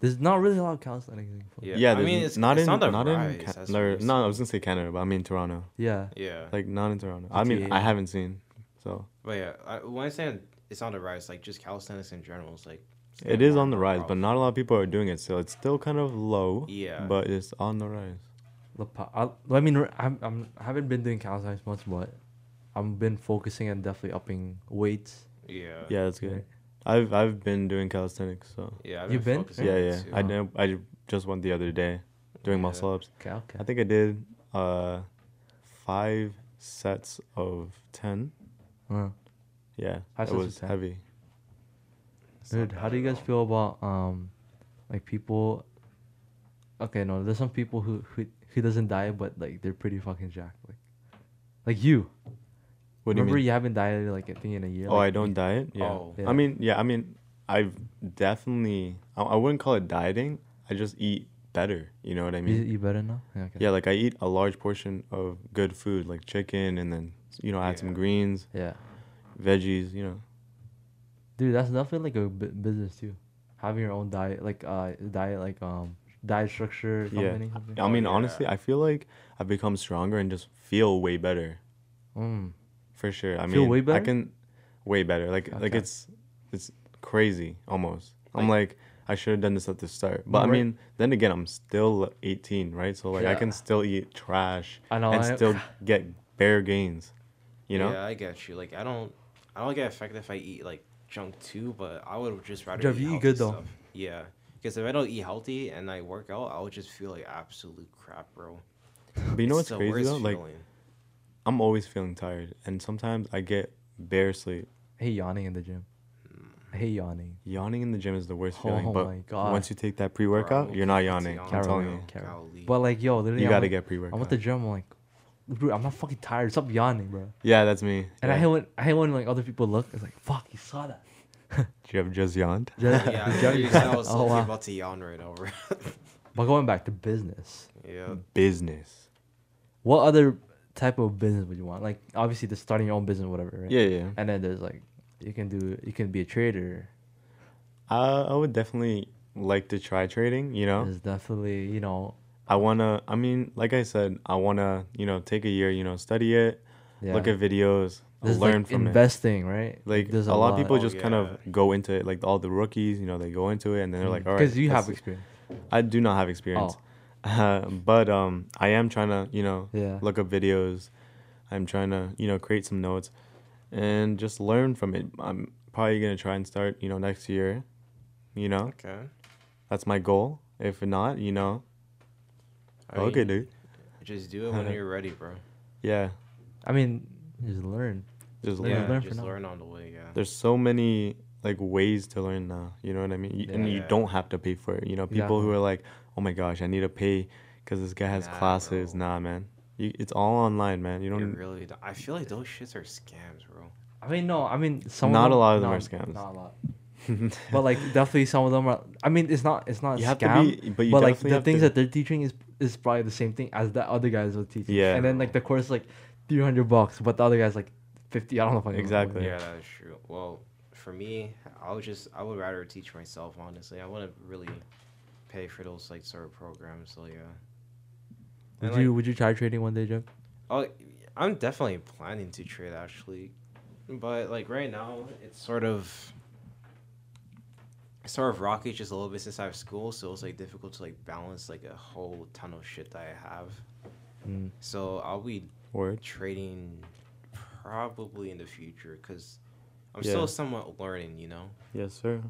there's not really a lot of calisthenics. in Florida. Yeah, Yeah, I mean it's not it's in on the not rise, in Ca- that's or- what you're no, I was gonna say Canada, but I mean Toronto. Yeah. Yeah, Like not in Toronto. I mean, I haven't seen. So but yeah, I, when I say it's on the rise, like just calisthenics in general, it's like it's it getting is more on the more rise, but not a lot of people are doing it. So it's still kind of low. Yeah, But it's on the rise. I, I mean, r- I'm, I'm I haven't been doing calisthenics much, but I've been focusing on definitely upping weights. Yeah. Yeah, that's good. Right. I've I've been doing calisthenics, so Yeah. I've You've been? focusing yeah, on yeah. it too. I know. I just went the other day doing Yeah. muscle ups. Okay, okay. I think I did uh five sets of ten. Uh, Yeah, Five it of was 10. heavy. It's not dude, how bad do you at guys all. feel about um, like people? Okay, no, there's some people who who who doesn't diet, but like they're pretty fucking jacked. Like, like you. What do you Remember mean? you haven't dieted like I think in a year. oh, like, I don't diet. Yeah. Oh. Yeah. I mean, yeah. I mean, I've definitely. I, I wouldn't call it dieting. I just eat better. You know what I mean? you eat better now. Yeah, okay. Yeah, like I eat a large portion of good food, like chicken, and then you know add some greens, Yeah, veggies. You know. dude, that's definitely like a business too. Having your own diet, like uh, diet, like um, diet structure Yeah. company. something. I Oh, mean, yeah. honestly, I feel like I've become stronger and just feel way better. Mm. For sure. I Feel mean, way I can way better. Like like it's it's crazy almost. I'm Like- like I should have done this at the start. But I mean, then again, I'm still 18, right? So like I can still eat trash I know. and I- still get bare gains. You know? Yeah, I get you. Like I don't, I don't get affected if I eat like junk too, but I would just rather. Jeff, eat you eat healthy good, though. Yeah, because if I don't eat healthy and I work out, I would just feel like absolute crap, bro. But you know what's It's the crazy worst though? Like feeling. I'm always feeling tired and sometimes I get bare sleep. I hate yawning in the gym. I hate yawning. Yawning in the gym is the worst feeling, Oh but my God. once you take that pre-workout, Bro, you're not yawning. yawn, I'm Carol, telling you. Carol. But like, yo, literally, You I'm got to like- get pre-workout. I'm at the gym. I'm like, bro, I'm not fucking tired. Stop yawning, bro. yeah, that's me. And I Yeah. hate when I hate when like other people look. It's like, fuck, you saw that. Do you have just yawned? Just- yeah, I, just- you I was oh, wow. about to yawn right over. bro. But going back to business, yeah. Business. what other type of business would you want? Like, obviously, the starting your own business, whatever, right? Yeah, yeah. And then there's like, you can do, you can be a trader. Uh, I would definitely like to try trading. You know, it's definitely, you know, I wanna. I mean, like I said, I wanna. You know, take a year. You know, study it, yeah. look at videos, there's learn like from it. investing, right? Like there's a, lot, of people Oh, just kind of go into it. Like all the rookies, you know, they go into it and then they're like, all right. because you have experience. I do not have experience, uh, but um, I am trying to, you know, Yeah. look up videos. I'm trying to, you know, create some notes, and just learn from it. I'm probably gonna try and start, you know, next year. You know, Okay. that's my goal. If not, you know, I okay, mean, dude. Just do it when you're ready, bro. Yeah, I mean, just learn. just Learn- learn. Yeah, learn just learn on the way. Yeah. There's so many like ways to learn now. You know what I mean? Y- And you Yeah. don't have to pay for it. You know, people who are like, "Oh my gosh, I need to pay because this guy has Nah, classes." bro. Nah, man. You, it's all online, man. You It don't. really. do- I feel like those shits are scams, bro. I mean, no, I mean, some Not of a lot of them no, are scams. Not a lot. but like definitely some of them are. I mean, it's not it's not you have scam, to be, but you but like the have things to, that they're teaching is is probably the same thing as the other guys were teaching. Yeah. And then like the course is like three hundred bucks, but the other guy's like fifty. I don't know if I can Exactly. Yeah, that is true. Well, for me, I would just I would rather teach myself. Honestly, I wouldn't really pay for those like sort of programs. So yeah. Would And, you like, would you try trading one day, Jeff? Oh, I'm definitely planning to trade actually, but like right now, it's sort of it's sort of rocky just a little bit since I have school, so it's like difficult to like balance like a whole ton of shit that I have. Mm. So I'll be Word. trading probably in the future because I'm Yeah. still somewhat learning. You know, Yes, sir.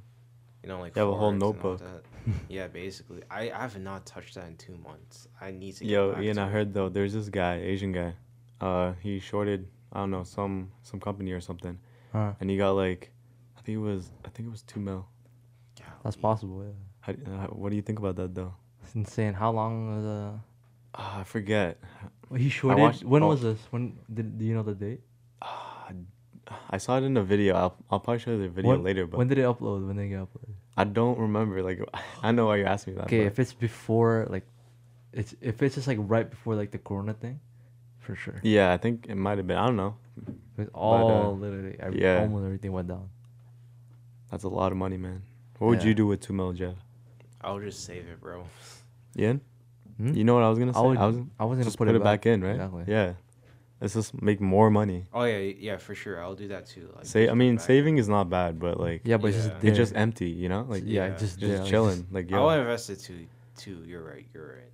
You know, like You have a whole forex and all notebook. yeah, basically, I, I have not touched that in two months. I need to. Get Yo, back Ian, to I heard though. There's this guy, Asian guy. Uh, he shorted. I don't know some some company or something, Huh. and he got like, I think it was I think it was two mil. That's possible. Yeah. How, uh, what do you think about that though? It's insane. How long was uh? Ah, I forget. Well, he shorted. watched- when oh. was this? When did do you know the date? I saw it in a video. I'll, I'll probably show you the video When- later, but When did it upload? When did it get uploaded? I don't remember. Like, I know why you're asking me that. Okay, if it's before like, it's if it's just like right before like the Corona thing, for sure. yeah, I think it might have been. I don't know. Because all uh, literally every, yeah. almost everything went down. That's a lot of money, man. What would Yeah. you do with two mil, Jeff? I'll just save it, bro. Yeah. Hmm? You know what I was gonna say? I would. I was I was gonna just put, it, back. in, right? Exactly. Yeah. Let's just make more money. Oh yeah, yeah, for sure. I'll do that too. Like, Say, I mean, saving is not bad, but like, Yeah, but it's just Yeah. it's just empty, you know? Like, yeah, Yeah. just just there, like, chilling. Like, I'll yo, invest it too. Too. You're right. You're right.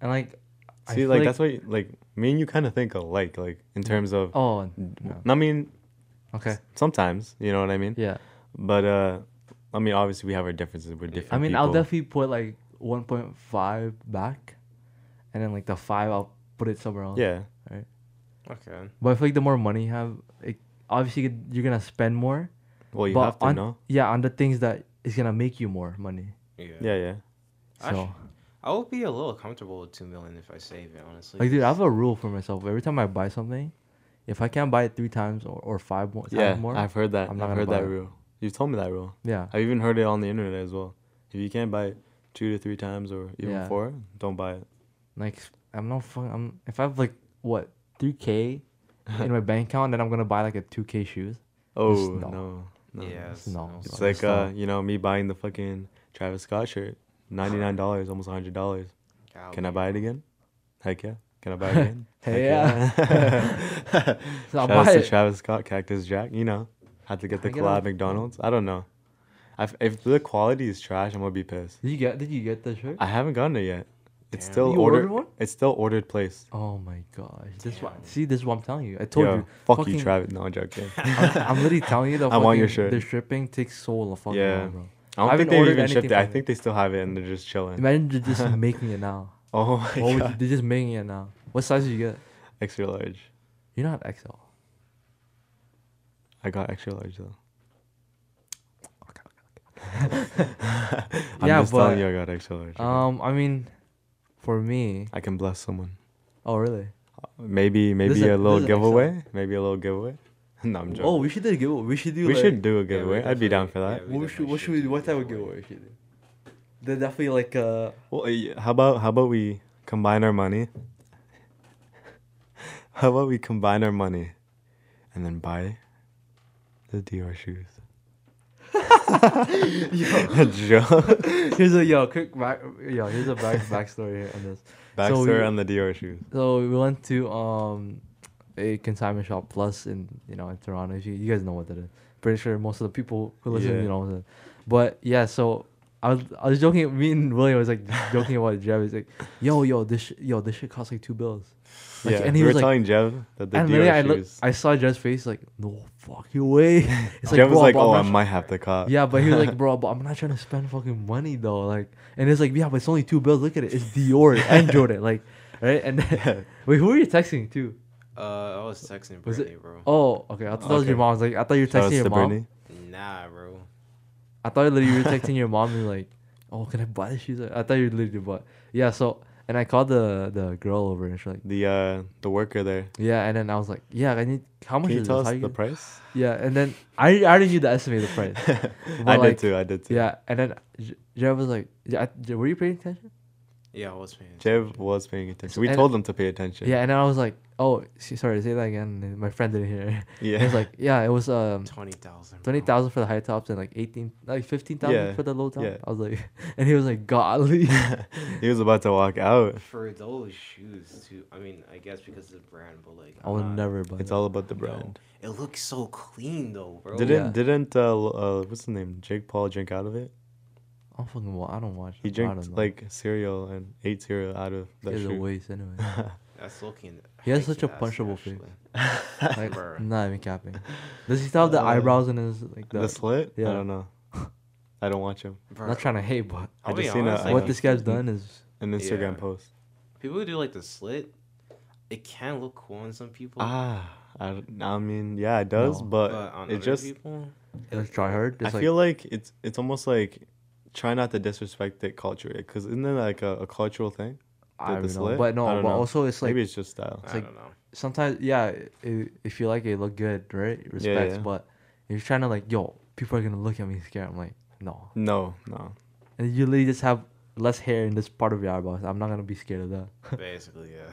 and like, See, feel like, like- that's what you- like me and you kind of think alike, like in terms of. Oh, no. I mean, okay. sometimes you know what I mean. Yeah. But uh, I mean, obviously we have our differences. We're different. I mean, I'll definitely put like 1.5 back, and then like the five, I'll put it somewhere else. Yeah. Okay. But I feel like the more money you have, it, obviously you could- you're gonna spend more. Well, you but have to on, know. Yeah, on the things that is gonna make you more money. Yeah. Yeah, yeah. I So, sh- I would be a little comfortable with two million if I save it. Honestly. like, dude, I have a rule for myself. Every time I buy something, if I can't buy it three times or, or five more, Yeah, times more, I've heard that. I'm not I've heard that it. rule. You've told me that rule. yeah, I've even heard it on the internet as well. If you can't buy it two to three times or even Yeah. four, don't buy it. like I'm not fucking. I'm if I have like what three k in my bank account, then I'm gonna buy like a two k shoes. Oh no. no, no. Yeah. It's no, no, it's It's like uh, you know, me buying the fucking Travis Scott shirt, ninety nine dollars, almost hundred dollars. Can I buy it again? Heck yeah. Can I buy it again? Hey, Heck yeah. So I'll Shout out buy to it. Travis Scott, Cactus Jack. You know, had to get the I collab it. McDonald's. I don't know. If, if the quality is trash, I'm gonna be pissed. Did you get? Did you get the shirt? I haven't gotten it yet. It's Damn. still You ordered. ordered one? It's still ordered place. Oh my gosh! This what, Damn. see, this is what I'm telling you. I told Yo, you. fuck fucking- you, Travis. No, I'm joking. I'm, I'm literally telling you the I want your shirt. The shipping takes so long, fucking Yeah. long, bro. I don't I think they ordered even shipped anything it. I think they still have it and they're just chilling. Imagine they're just making it now. Oh my What would you, god. they're just making it now. What size did you get? Extra large. You're not have XL. I got extra large though. I'm Yeah, just telling but, you I got extra large. Um, I mean, for me. I can bless someone. Oh really? Maybe maybe This a- a little this is giveaway. Maybe a little giveaway. no, I'm joking. Oh, we should do a giveaway. We should do. we like, should do a Yeah, giveaway. I'd be down for that. yeah, we What should definitely what should we? do What type of giveaway. giveaway should we do? They're definitely like uh. Well, how about how about we combine our money? how about we combine our money, and then buy the Dior shoes? Joe, Here's a yo quick back. Yo, here's a back backstory here on this. backstory we- on the Dior shoes. So we went to um a consignment shop plus in you know in Toronto. You, you guys know what that is. Pretty sure most of the people who listen Yeah. you know what that is. But yeah, so I was I was joking. Me and William was like joking about Jeff. He's like, yo yo this sh- yo this shit costs like two bills. Like, yeah, and he we was were like, telling Jev that the and Dior literally I look. I saw Jeff's face like no fucking way. It's Jeff was like, "Oh, I might have to cop." yeah, but he was like, bro, but I'm not trying to spend fucking money though. Like, and it's like, yeah, but it's only two bills. Look at it, it's Dior and Jordan. Like, right? And then, wait, who are you texting to? Uh, I was texting Was it- bro. Oh, okay. I thought that was your mom. I was like, I thought you were Shout texting your mom. Brittany. Nah, bro. I thought literally you were texting your mom and like, oh, can I buy this? She's like, I thought you literally but yeah. So and I called the the girl over and she's like, The uh the worker there. yeah. And then I was like, yeah, I need how much Can you is tell this? us How you the get-" price? Yeah, and then I I already knew the estimated price. I But, like, did too. I did too. Yeah, and then J- Jeff was like, yeah, I- were you paying attention? Yeah, I was paying. Jev was paying attention. We And- told him to pay attention. Yeah, and then I was like, oh, s- sorry, say that again. And my friend didn't hear. Yeah. And It's like, yeah, it was um twenty thousand. twenty thousand for the high tops and like eighteen, like fifteen thousand Yeah, for the low top. yeah. I was like, and he was like, golly. he was about to walk out. for those shoes too. I mean, I guess because of the brand, but like I would I'm never buy. It's that. all about the No. brand. It looks so clean though, bro. Didn't yeah. didn't uh, uh what's the name? Jake Paul drink out of it? I don't fucking. wa- I don't watch. He I drank like cereal and ate cereal out of He that has a shoe. waist anyway. That's looking. He has such a punchable face. like, Bruh. not even capping. Does he still have the Uh, eyebrows in his like the? The slit? yeah. I don't know. I don't watch him. Bruh, not trying to hate, but I I'll be just seen a- honest, I what this guy's done is An Instagram Yeah. post. people who do like the slit, it can look cool on some people. Ah, I, I mean, yeah, it does, No. but, on it other just. people, it's try hard. I like, feel like it's it's almost like try not to disrespect the culture because isn't it like a, a cultural thing? I don't know, slit? but no, but know. also it's like Maybe it's just style. It's I like- don't know. sometimes yeah i if you like it, it look good right respects yeah. but if you're trying to like yo people are gonna look at me scared i'm like no No, no. and you literally just have less hair in this part of your eyeballs i'm not gonna be scared of that Basically, yeah.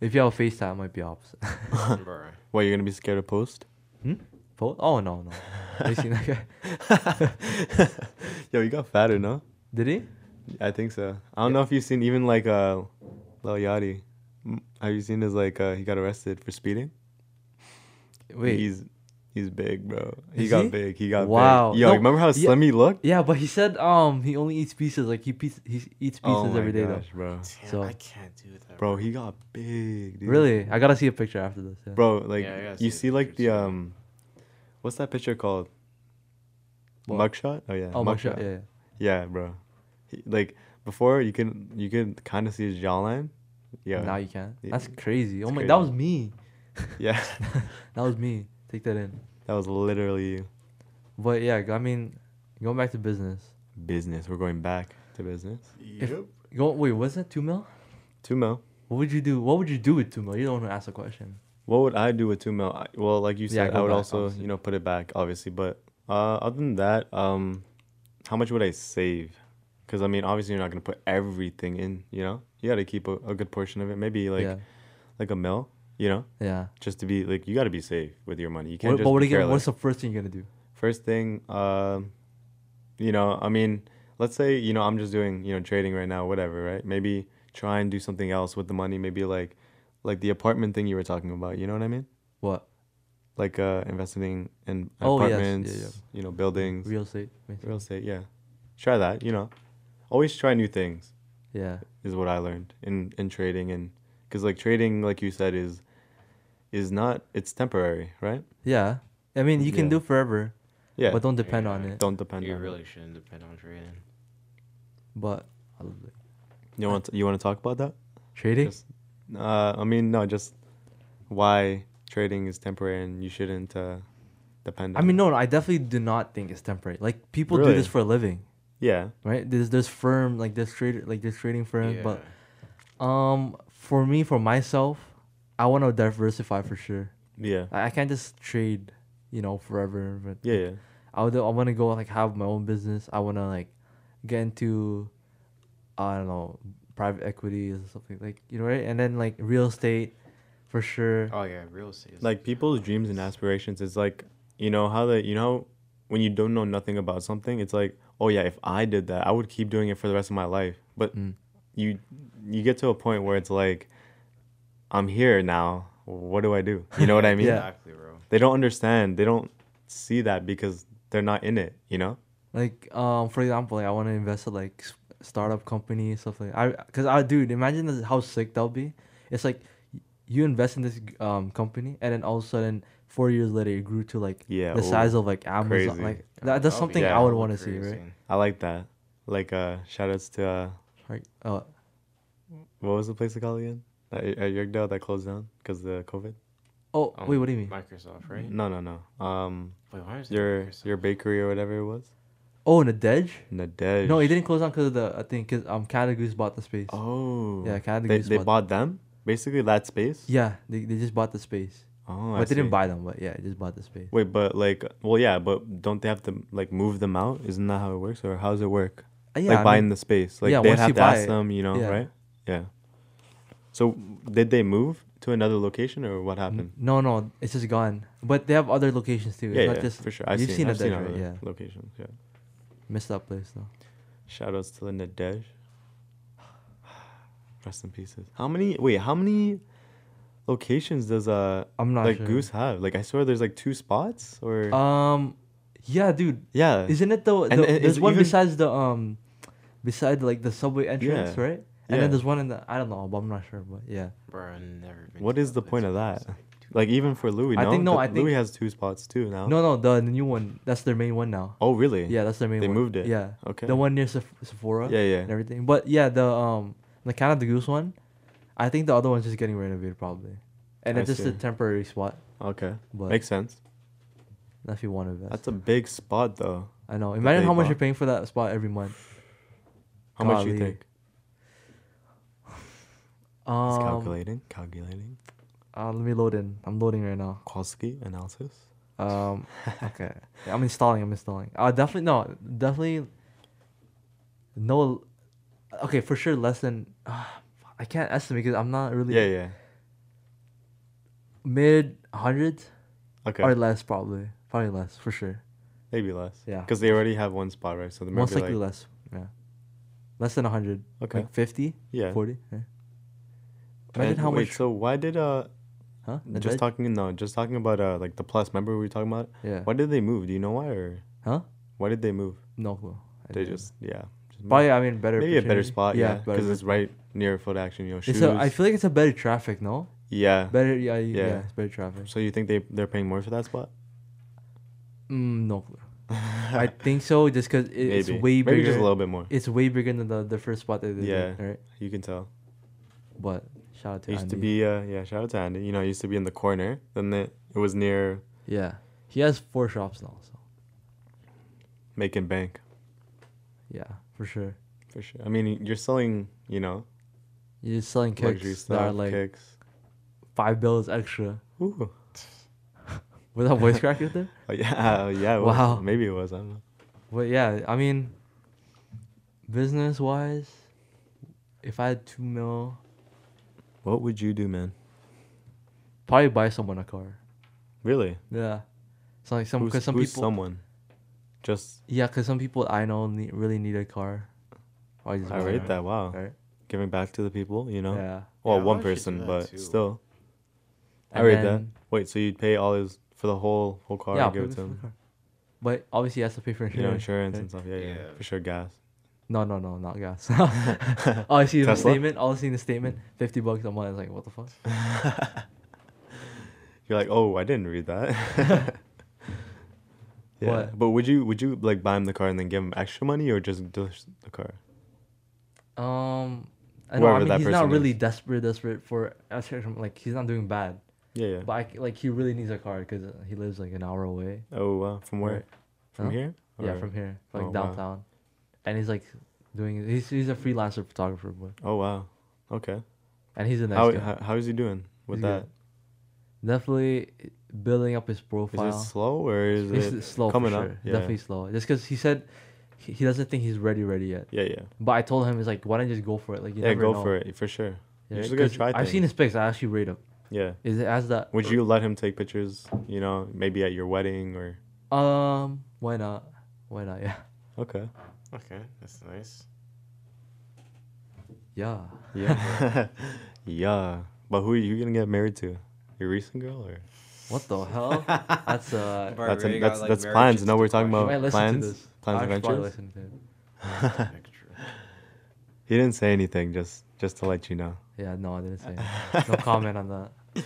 if you have a face tat it might be opposite Bruh. What you're gonna be scared of post? Hmm? Po- oh no no Have you seen that guy Yo, you got fatter, no? did he I think so. I don't Yeah. know if you've seen even like uh, Lil Yachty. Mm, Have you seen his like uh, he got arrested for speeding? wait He's He's big, bro. He Is got he? big. He got Wow. big. Yo, No, remember how yeah. he looked? Yeah, but he said um he only eats pieces. Like he piece he eats pieces oh every day gosh, bro. Damn, So- I can't do that. Bro, he got big, dude. Really, I gotta see a picture after this. Yeah. Bro, like Yeah, I you see see the like the too. um, what's that picture called? What? Mugshot. Oh yeah. Oh, mugshot. Yeah, yeah. Yeah, bro. He, like before, you can you can kind of see his jawline. Yeah. Now you can. Yeah. That's crazy. Oh It's my, crazy. that was me. yeah. That was me. Take that in. that was literally you. But yeah, I mean, going back to business. business. We're going back to business. Yep. Go wait, was that two mil? Two mil. What would you do? What would you do with two mil? You don't want to ask a question. What would I do with two mil? I, well, like you said, go I would back, also obviously. you know put it back, obviously. But uh, other than that, um, how much would I save? Because I mean, obviously, you're not gonna put everything in. You know, you got to keep a, a good portion of it. Maybe like yeah, like a mil. You know, yeah. just to be like you got to be safe with your money. You can't What, just but what be are you gonna, careless. what's the first thing you're gonna do? First thing, um, you know, I mean, let's say, you know, I'm just doing, you know, trading right now, whatever, right? Maybe try and do something else with the money. Maybe like, like the apartment thing you were talking about. You know what I mean? What Like uh, investing in Oh, yes, yeah, apartments, yeah. you know, buildings, real, real estate? basically. estate. Yeah, try that. You know, always try new things Yeah, is what I learned in in trading and because like trading, like you said, is is not it's temporary, right? yeah. I mean, you can Yeah. do forever, Yeah, but don't depend on it. don't depend on it. You on really it. shouldn't depend on trading. But You want to, you want to talk about that? trading, Just, uh, I mean, no, just why trading is temporary and you shouldn't uh, depend. I mean, no, no, I definitely do not think it's temporary. Like people do this for a living, Yeah, right? There's there's firm like there's trader like there's trading firm, yeah. but um, for me, for myself, I want to diversify for sure. yeah, I, I can't just trade, you know, forever. But yeah, yeah. I would I want to go like have my own business. I want to like get into I don't know private equity or something like you know right, and then like real estate for sure. oh yeah, real estate. is- Like people's dreams and aspirations is like you know how they you know when you don't know nothing about something, it's like oh yeah, if I did that, I would keep doing it for the rest of my life. But Mm. you you get to a point where it's like I'm here now. What do I do? You know what I mean? Yeah. Exactly, bro. They don't understand. They don't see that because they're not in it. You know? Like um for example, like I want to invest in like s- startup company stuff like I because I dude imagine this- how sick that'll be. It's like you invest in this um company and then all of a sudden four years later it grew to like Yeah. the ooh. size of like Amazon. crazy. Like that, that's that'll be something Yeah. I would want to see, right? I like that. Like uh shout outs to uh Like uh what was the place called again? At, at Yorkdale that closed down because the COVID. oh Um, wait, what do you mean? Microsoft, right? No, no, no. Um, Wait, why is it your Microsoft? your bakery or whatever it was. Oh, Nadège? Nadège. No, it didn't close down because of the I think because um Canada Goose bought the space. Oh. Yeah, Canada They Goose they bought- bought them basically that space. Yeah, they, they just bought the space. Oh, but I they didn't buy them. But yeah, they just bought the space. Wait, but like, well, yeah, but don't they have to like move them out? Isn't that how it works, or how does it work? Uh, yeah, like I buying mean, the space. Like yeah, they'd have to ask it, them, you know, yeah. right? Yeah. So did they move to another location, or what happened? No, no, it's just gone. But they have other locations too. yeah, it's yeah, not just for sure. I've you've seen, seen I've seen Nadège, right? Yeah. locations. Yeah. Missed that place though. Shout outs to the Nadège. Rest in pieces. How many? Wait, how many locations does uh I'm not like sure. Goose have? Like I swear, there's like two spots, or Um, yeah, dude. yeah. Isn't it though the And- and there's one even- besides the um, beside like the subway entrance, Yeah. right? And Yeah. then there's one in the I don't know, but I'm not sure. But yeah, Bro, I've never been What to is the point of that? like two- Like even for Louis, I no? think- no, The- I think- Louis has two spots too now. no, no, the, the new one that's their main one now. Oh really? Yeah, that's their main They one. moved it? Yeah, Okay. the one near Seph- Sephora. Yeah, yeah. and everything. But yeah, the um the Canada Goose one, I think the other one's just getting renovated probably, and I it's just a temporary spot. Okay. But Makes sense. if you want to invest, That's a big spot though. I know. Imagine how much bought. you're paying for that spot every month. How much do you think? He's Um, calculating. Calculating. Uh, let me load in. I'm loading right now. Quality analysis. Um, okay. I'm installing. I'm installing. Uh, definitely no. Definitely. No. Okay, for sure less than. Uh, I can't estimate because I'm not really Yeah, yeah. mid hundreds Okay. or less probably. Probably less for sure. Maybe less. Yeah. Because they already have one spot, right? So they Most be likely like, less. Yeah. Less than 100. okay. Like 50, yeah. 40. Yeah. Imagine And how wait, much. So why did uh, Huh? Just talking no, just talking about uh like the plus. Remember we were talking about? Yeah. Why did they move? Do you know why or Huh? why did they move? No clue. I They don't know. just yeah. Just. Probably, I mean, better. maybe a better spot. Yeah, because it's right near Footaction. You know, shoes. It's a, I feel like it's a better traffic. No. yeah. Better. Yeah. Yeah. Yeah. yeah it's better traffic. So you think they they're paying more for that spot? Mm, no clue. I think so, just because it's Maybe. way bigger. Maybe just a little bit more. It's way bigger than the, the first spot that they Yeah. did, right? You can tell. But shout out to It used to be uh yeah. Shout out to Andy. You know, it used to be in the corner. Then it it was near Yeah, he has four shops now, so making bank yeah, for sure. for sure. I mean, you're selling. You know, You're just selling luxury kicks stuff, that are like kicks. five bills extra. Ooh. Was that voice crack right there? Oh, yeah, yeah. it was. Wow. Maybe it was. I don't know. But yeah, I mean, business wise, if I had two mil, What would you do, man? probably buy someone a car. Really? Yeah, so like some Who's, because some who's people. someone? Just Yeah, because some people I know need, really need a car. I, just I buy rate one, that. Wow. Right? Giving back to the people. You know. Yeah. Well, Yeah, one person, but too. still. I And rate that. then- Wait, so you'd pay all his for the whole whole car yeah, and give it to him? But obviously, he has to pay for You know, insurance. insurance right? and stuff. Yeah, yeah, Yeah. for sure. Gas. No, no, no, not gas. oh, I see the Tesla? statement. All I see in the statement, fifty bucks a month. I was like, what the fuck? You're like, oh, I didn't read that. yeah, What? but would you would you like buy him the car and then give him extra money or just just the car? Um, I know. I mean, that he's not person really is. desperate, desperate for like he's not doing bad, Yeah, yeah. but I c like he really needs a car because he lives like an hour away. oh, wow. From where? From Huh? here? Yeah, Or- from here, like Oh, wow. downtown, and he's like doing. He's he's a freelancer photographer, but Oh wow. Okay. and he's a nice how, guy. how how is he doing with He's good. that? Definitely building up his profile. Is it slow or is it's it slow coming for up? Yeah. Definitely slow. Just because he said he, he doesn't think he's ready, ready yet. Yeah, yeah. But I told him it's like, why don't you just go for it? Like you yeah, go know. for it for sure. Yeah, You just gotta try I've seen his pics. I actually rate him. Yeah. Is it as that? Would you let him take pictures? You know, maybe at your wedding or Um, why not? Why not? Yeah. okay. Okay, that's nice. Yeah. Yeah. yeah. But who are you gonna get married to? Your recent girl or? What the hell? That's uh. Bro, That's really an- got, that's- like, that's marriage plans. is No, we're talking about plans- plans I should probably adventures? listen to it. question. True. He didn't say anything. Just just to let you know. Yeah, no, I didn't say. anything. no comment on that.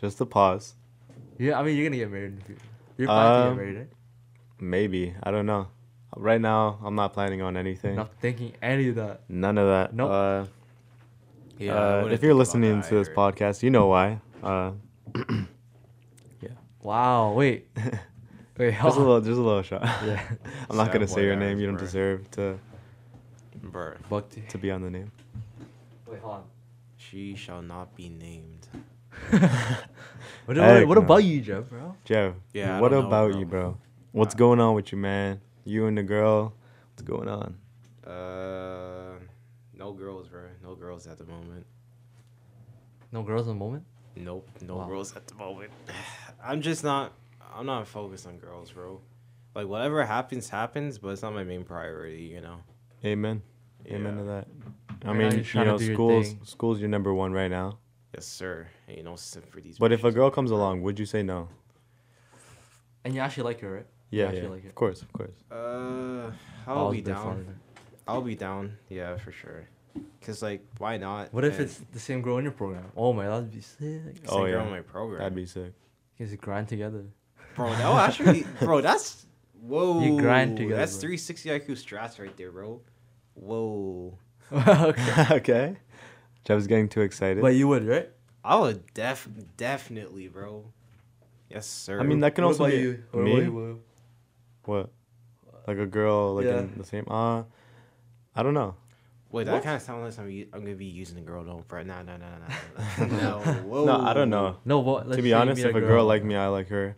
Just to pause. Yeah, I mean, you're gonna get married in the future. You're planning to Um, get married, right? Maybe. I don't know. Right now, I'm not planning on anything. Not thinking any of that. None of that. Nope. Uh, Yeah, uh, if you're listening to this podcast, you know why. Uh, Wow. Wait. Wait. just a little, just a little shot. Yeah. I'm not gonna say your name. You don't bro. deserve to Bro, Bhakti. to be on the name. Wait, hold on. she shall not be named. What, Heck what, what no. about you, Jeff, bro? Jeff, Yeah, what don't know, about bro. you, bro? What's Uh, going on with you, man? You and the girl. What's going on? Uh, no girls, bro. No girls at the moment. No girls at the moment. Nope, no Wow. girls at the moment. I'm just not. I'm not focused on girls, bro. Like whatever happens, happens, but it's not my main priority. You know. Amen. Amen to that. I Right mean, you're you trying to know, do your schools schools your number one right now. Yes, sir. Ain't no simp for these. But if a girl comes along, would you say no? And you actually like her, right? You Yeah, actually yeah. like her. Of course, of course. uh, I I'll was be down. farther. I'll be down. Yeah, for sure. Cause like, why not? What if And it's the same girl in your program? Oh my, God. that'd be sick. same Oh, girl yeah. in my program? That'd be sick. You guys grind together. Bro, that would actually, bro, that's whoa. You grind together, That's bro. 360 IQ strats right there, bro. Whoa. okay. okay. Jeff's getting too excited. But you would, right? I would def definitely, bro. Yes, sir. I mean, that can What also about be you? What me. About you, Will? What? Like a girl, like Yeah. in the same. Uh, I don't know. Wait, that kind of sounds like I'm, u- I'm gonna be using a girl, no, bro. Nah, nah, nah, nah, nah. no, whoa. No, I don't know. No, but let's to be honest, if a girl like me, I like her.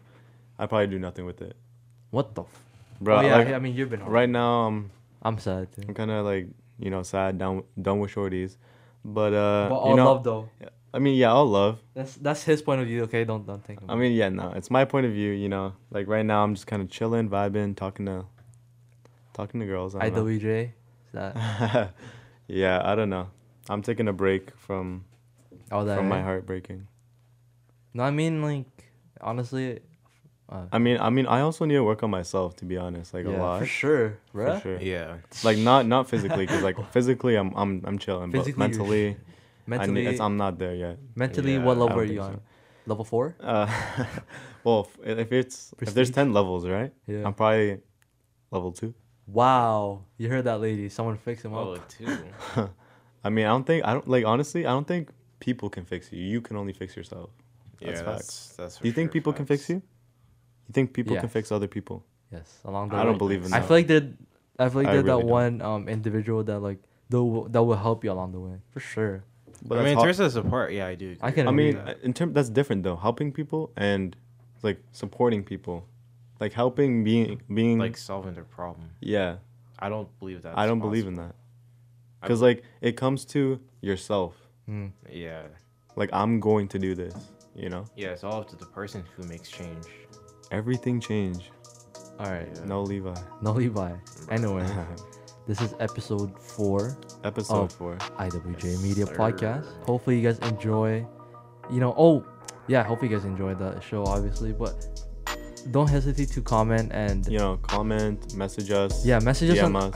I probably do nothing with it, What the? F- bro. oh, yeah, like, I mean, you've been hard. right now, I'm I'm sad too. I'm kind of like you know sad, down done with shorties, but uh, but all you know, love though. I mean, yeah, all love. That's that's his point of view. Okay, don't don't think. I mean, yeah, no, it's my point of view. You know, like right now, I'm just kind of chilling, vibing, talking to, talking to girls. I don't know. IWJ. Is that yeah, I don't know. I'm taking a break from all that? from my right? heart breaking. No, I mean like honestly. Uh, I mean, I mean, I also need to work on myself to be honest, like a lot. for sure, For sure. Yeah. Like not not physically, because like physically, I'm I'm I'm chilling, Physically, but you're mentally, I Mentally, need, it's, I'm not there yet. mentally, Yeah, what level don't are you on? so. Level four. Uh, well, if if it's if there's ten levels, right? Yeah. I'm probably level two. Wow, you heard that, lady? Someone fix him Oh, up. two. I mean, I don't think I don't like honestly. I don't think people can fix you. You can only fix yourself. Yeah, That's that's that's. Do you think sure people can fix you? You think people can fix other people? Yes, along the I way. don't believe in That. I that. feel like they're, I feel like I they're really that don't. one um individual that like that will, that will help you along the way for sure. But I mean, that's in hard- terms of support, yeah, I do. I can I mean, that. in term that's different though. Helping people and like supporting people, like helping being being like solving their problem. yeah. I don't believe that. I don't believe in that because like it comes to yourself. Mm. Yeah, Like I'm going to do this. You know, yeah, it's all up to the person who makes change. everything change. All right, Yeah. No Levi. no Levi. Anyway, this is episode four Episode four. IWJ Yes, Media sir. Podcast. Hopefully you guys enjoy. You know, oh yeah, hopefully you guys enjoy the show, obviously. But don't hesitate to comment and You know, comment, message us. yeah, message us on, on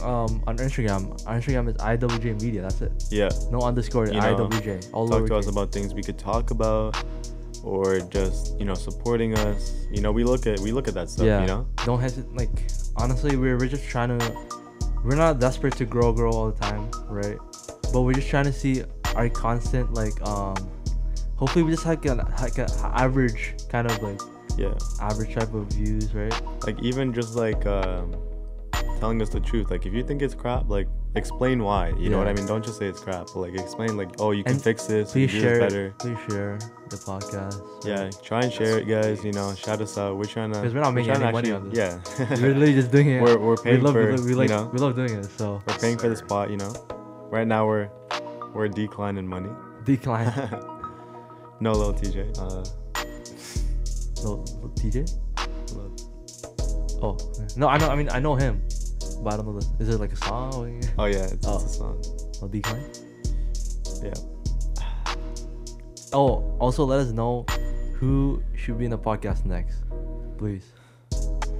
um on Instagram. Our Instagram is IWJ Media. That's it. Yeah. No underscore. You know, IWJ. All Talk to us about things we could talk about, or just you know supporting us. You know, we look at we look at that stuff. yeah. You know. Don't hesitate. Like honestly, we're we're just trying to. We're not desperate to grow, grow all the time, right? But we're just trying to see our constant like um. Hopefully, we just like an like average kind of like Yeah. average type of views, right? Like even just like um, telling us the truth. Like if you think it's crap, like explain why. You know what I mean? Don't just say it's crap, but like explain like oh you can And fix this. Please share. this better. Please share the podcast. Yeah, try and share it, guys. You know, shout us out. We're trying to. 'Cause we're not making any money actually- on Yeah. We're literally just doing it. we're we're we paying love, for we, love, we you know we love doing it. So we're paying for the spot. You know, right now we're we're declining money. decline. no, little TJ. Uh, no, TJ. Lil- Oh no, I know. I mean, I know him, but I don't know this. Is it like a song? oh yeah, it's, Oh. it's a song. Oh, decline. Yeah. Oh, also let us know who should be in the podcast next, please.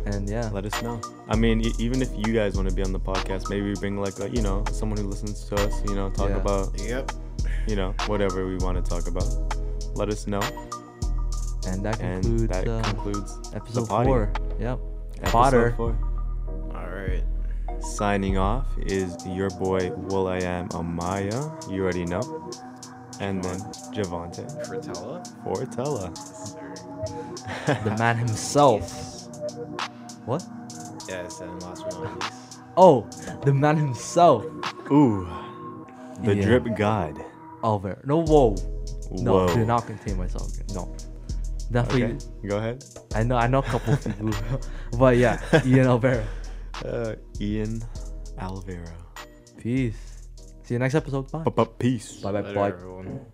And yeah, Let us know. I mean, e- even if you guys want to be on the podcast, maybe we bring like a, you know someone who listens to us. You know, talk Yeah. about Yep. you know whatever we want to talk about. Let us know, and that and concludes that uh, concludes episode four. Yep. episode Potter. four. All right. Signing off is your boy Will I Am Amaya. You already know. And then Javante Fratella. Fortella. The man himself. What? Yes, and last but not least. Oh, the man himself. Ooh. The Yeah. drip god. Oliver. No, whoa. No, Whoa. do not contain myself. No. Definitely. Okay, go ahead. I know. I know a couple people, but yeah, Ian Alvera. Uh, Ian Alvaro. Peace. See you next episode. Bye. Peace. Bye bye. Bye. everyone.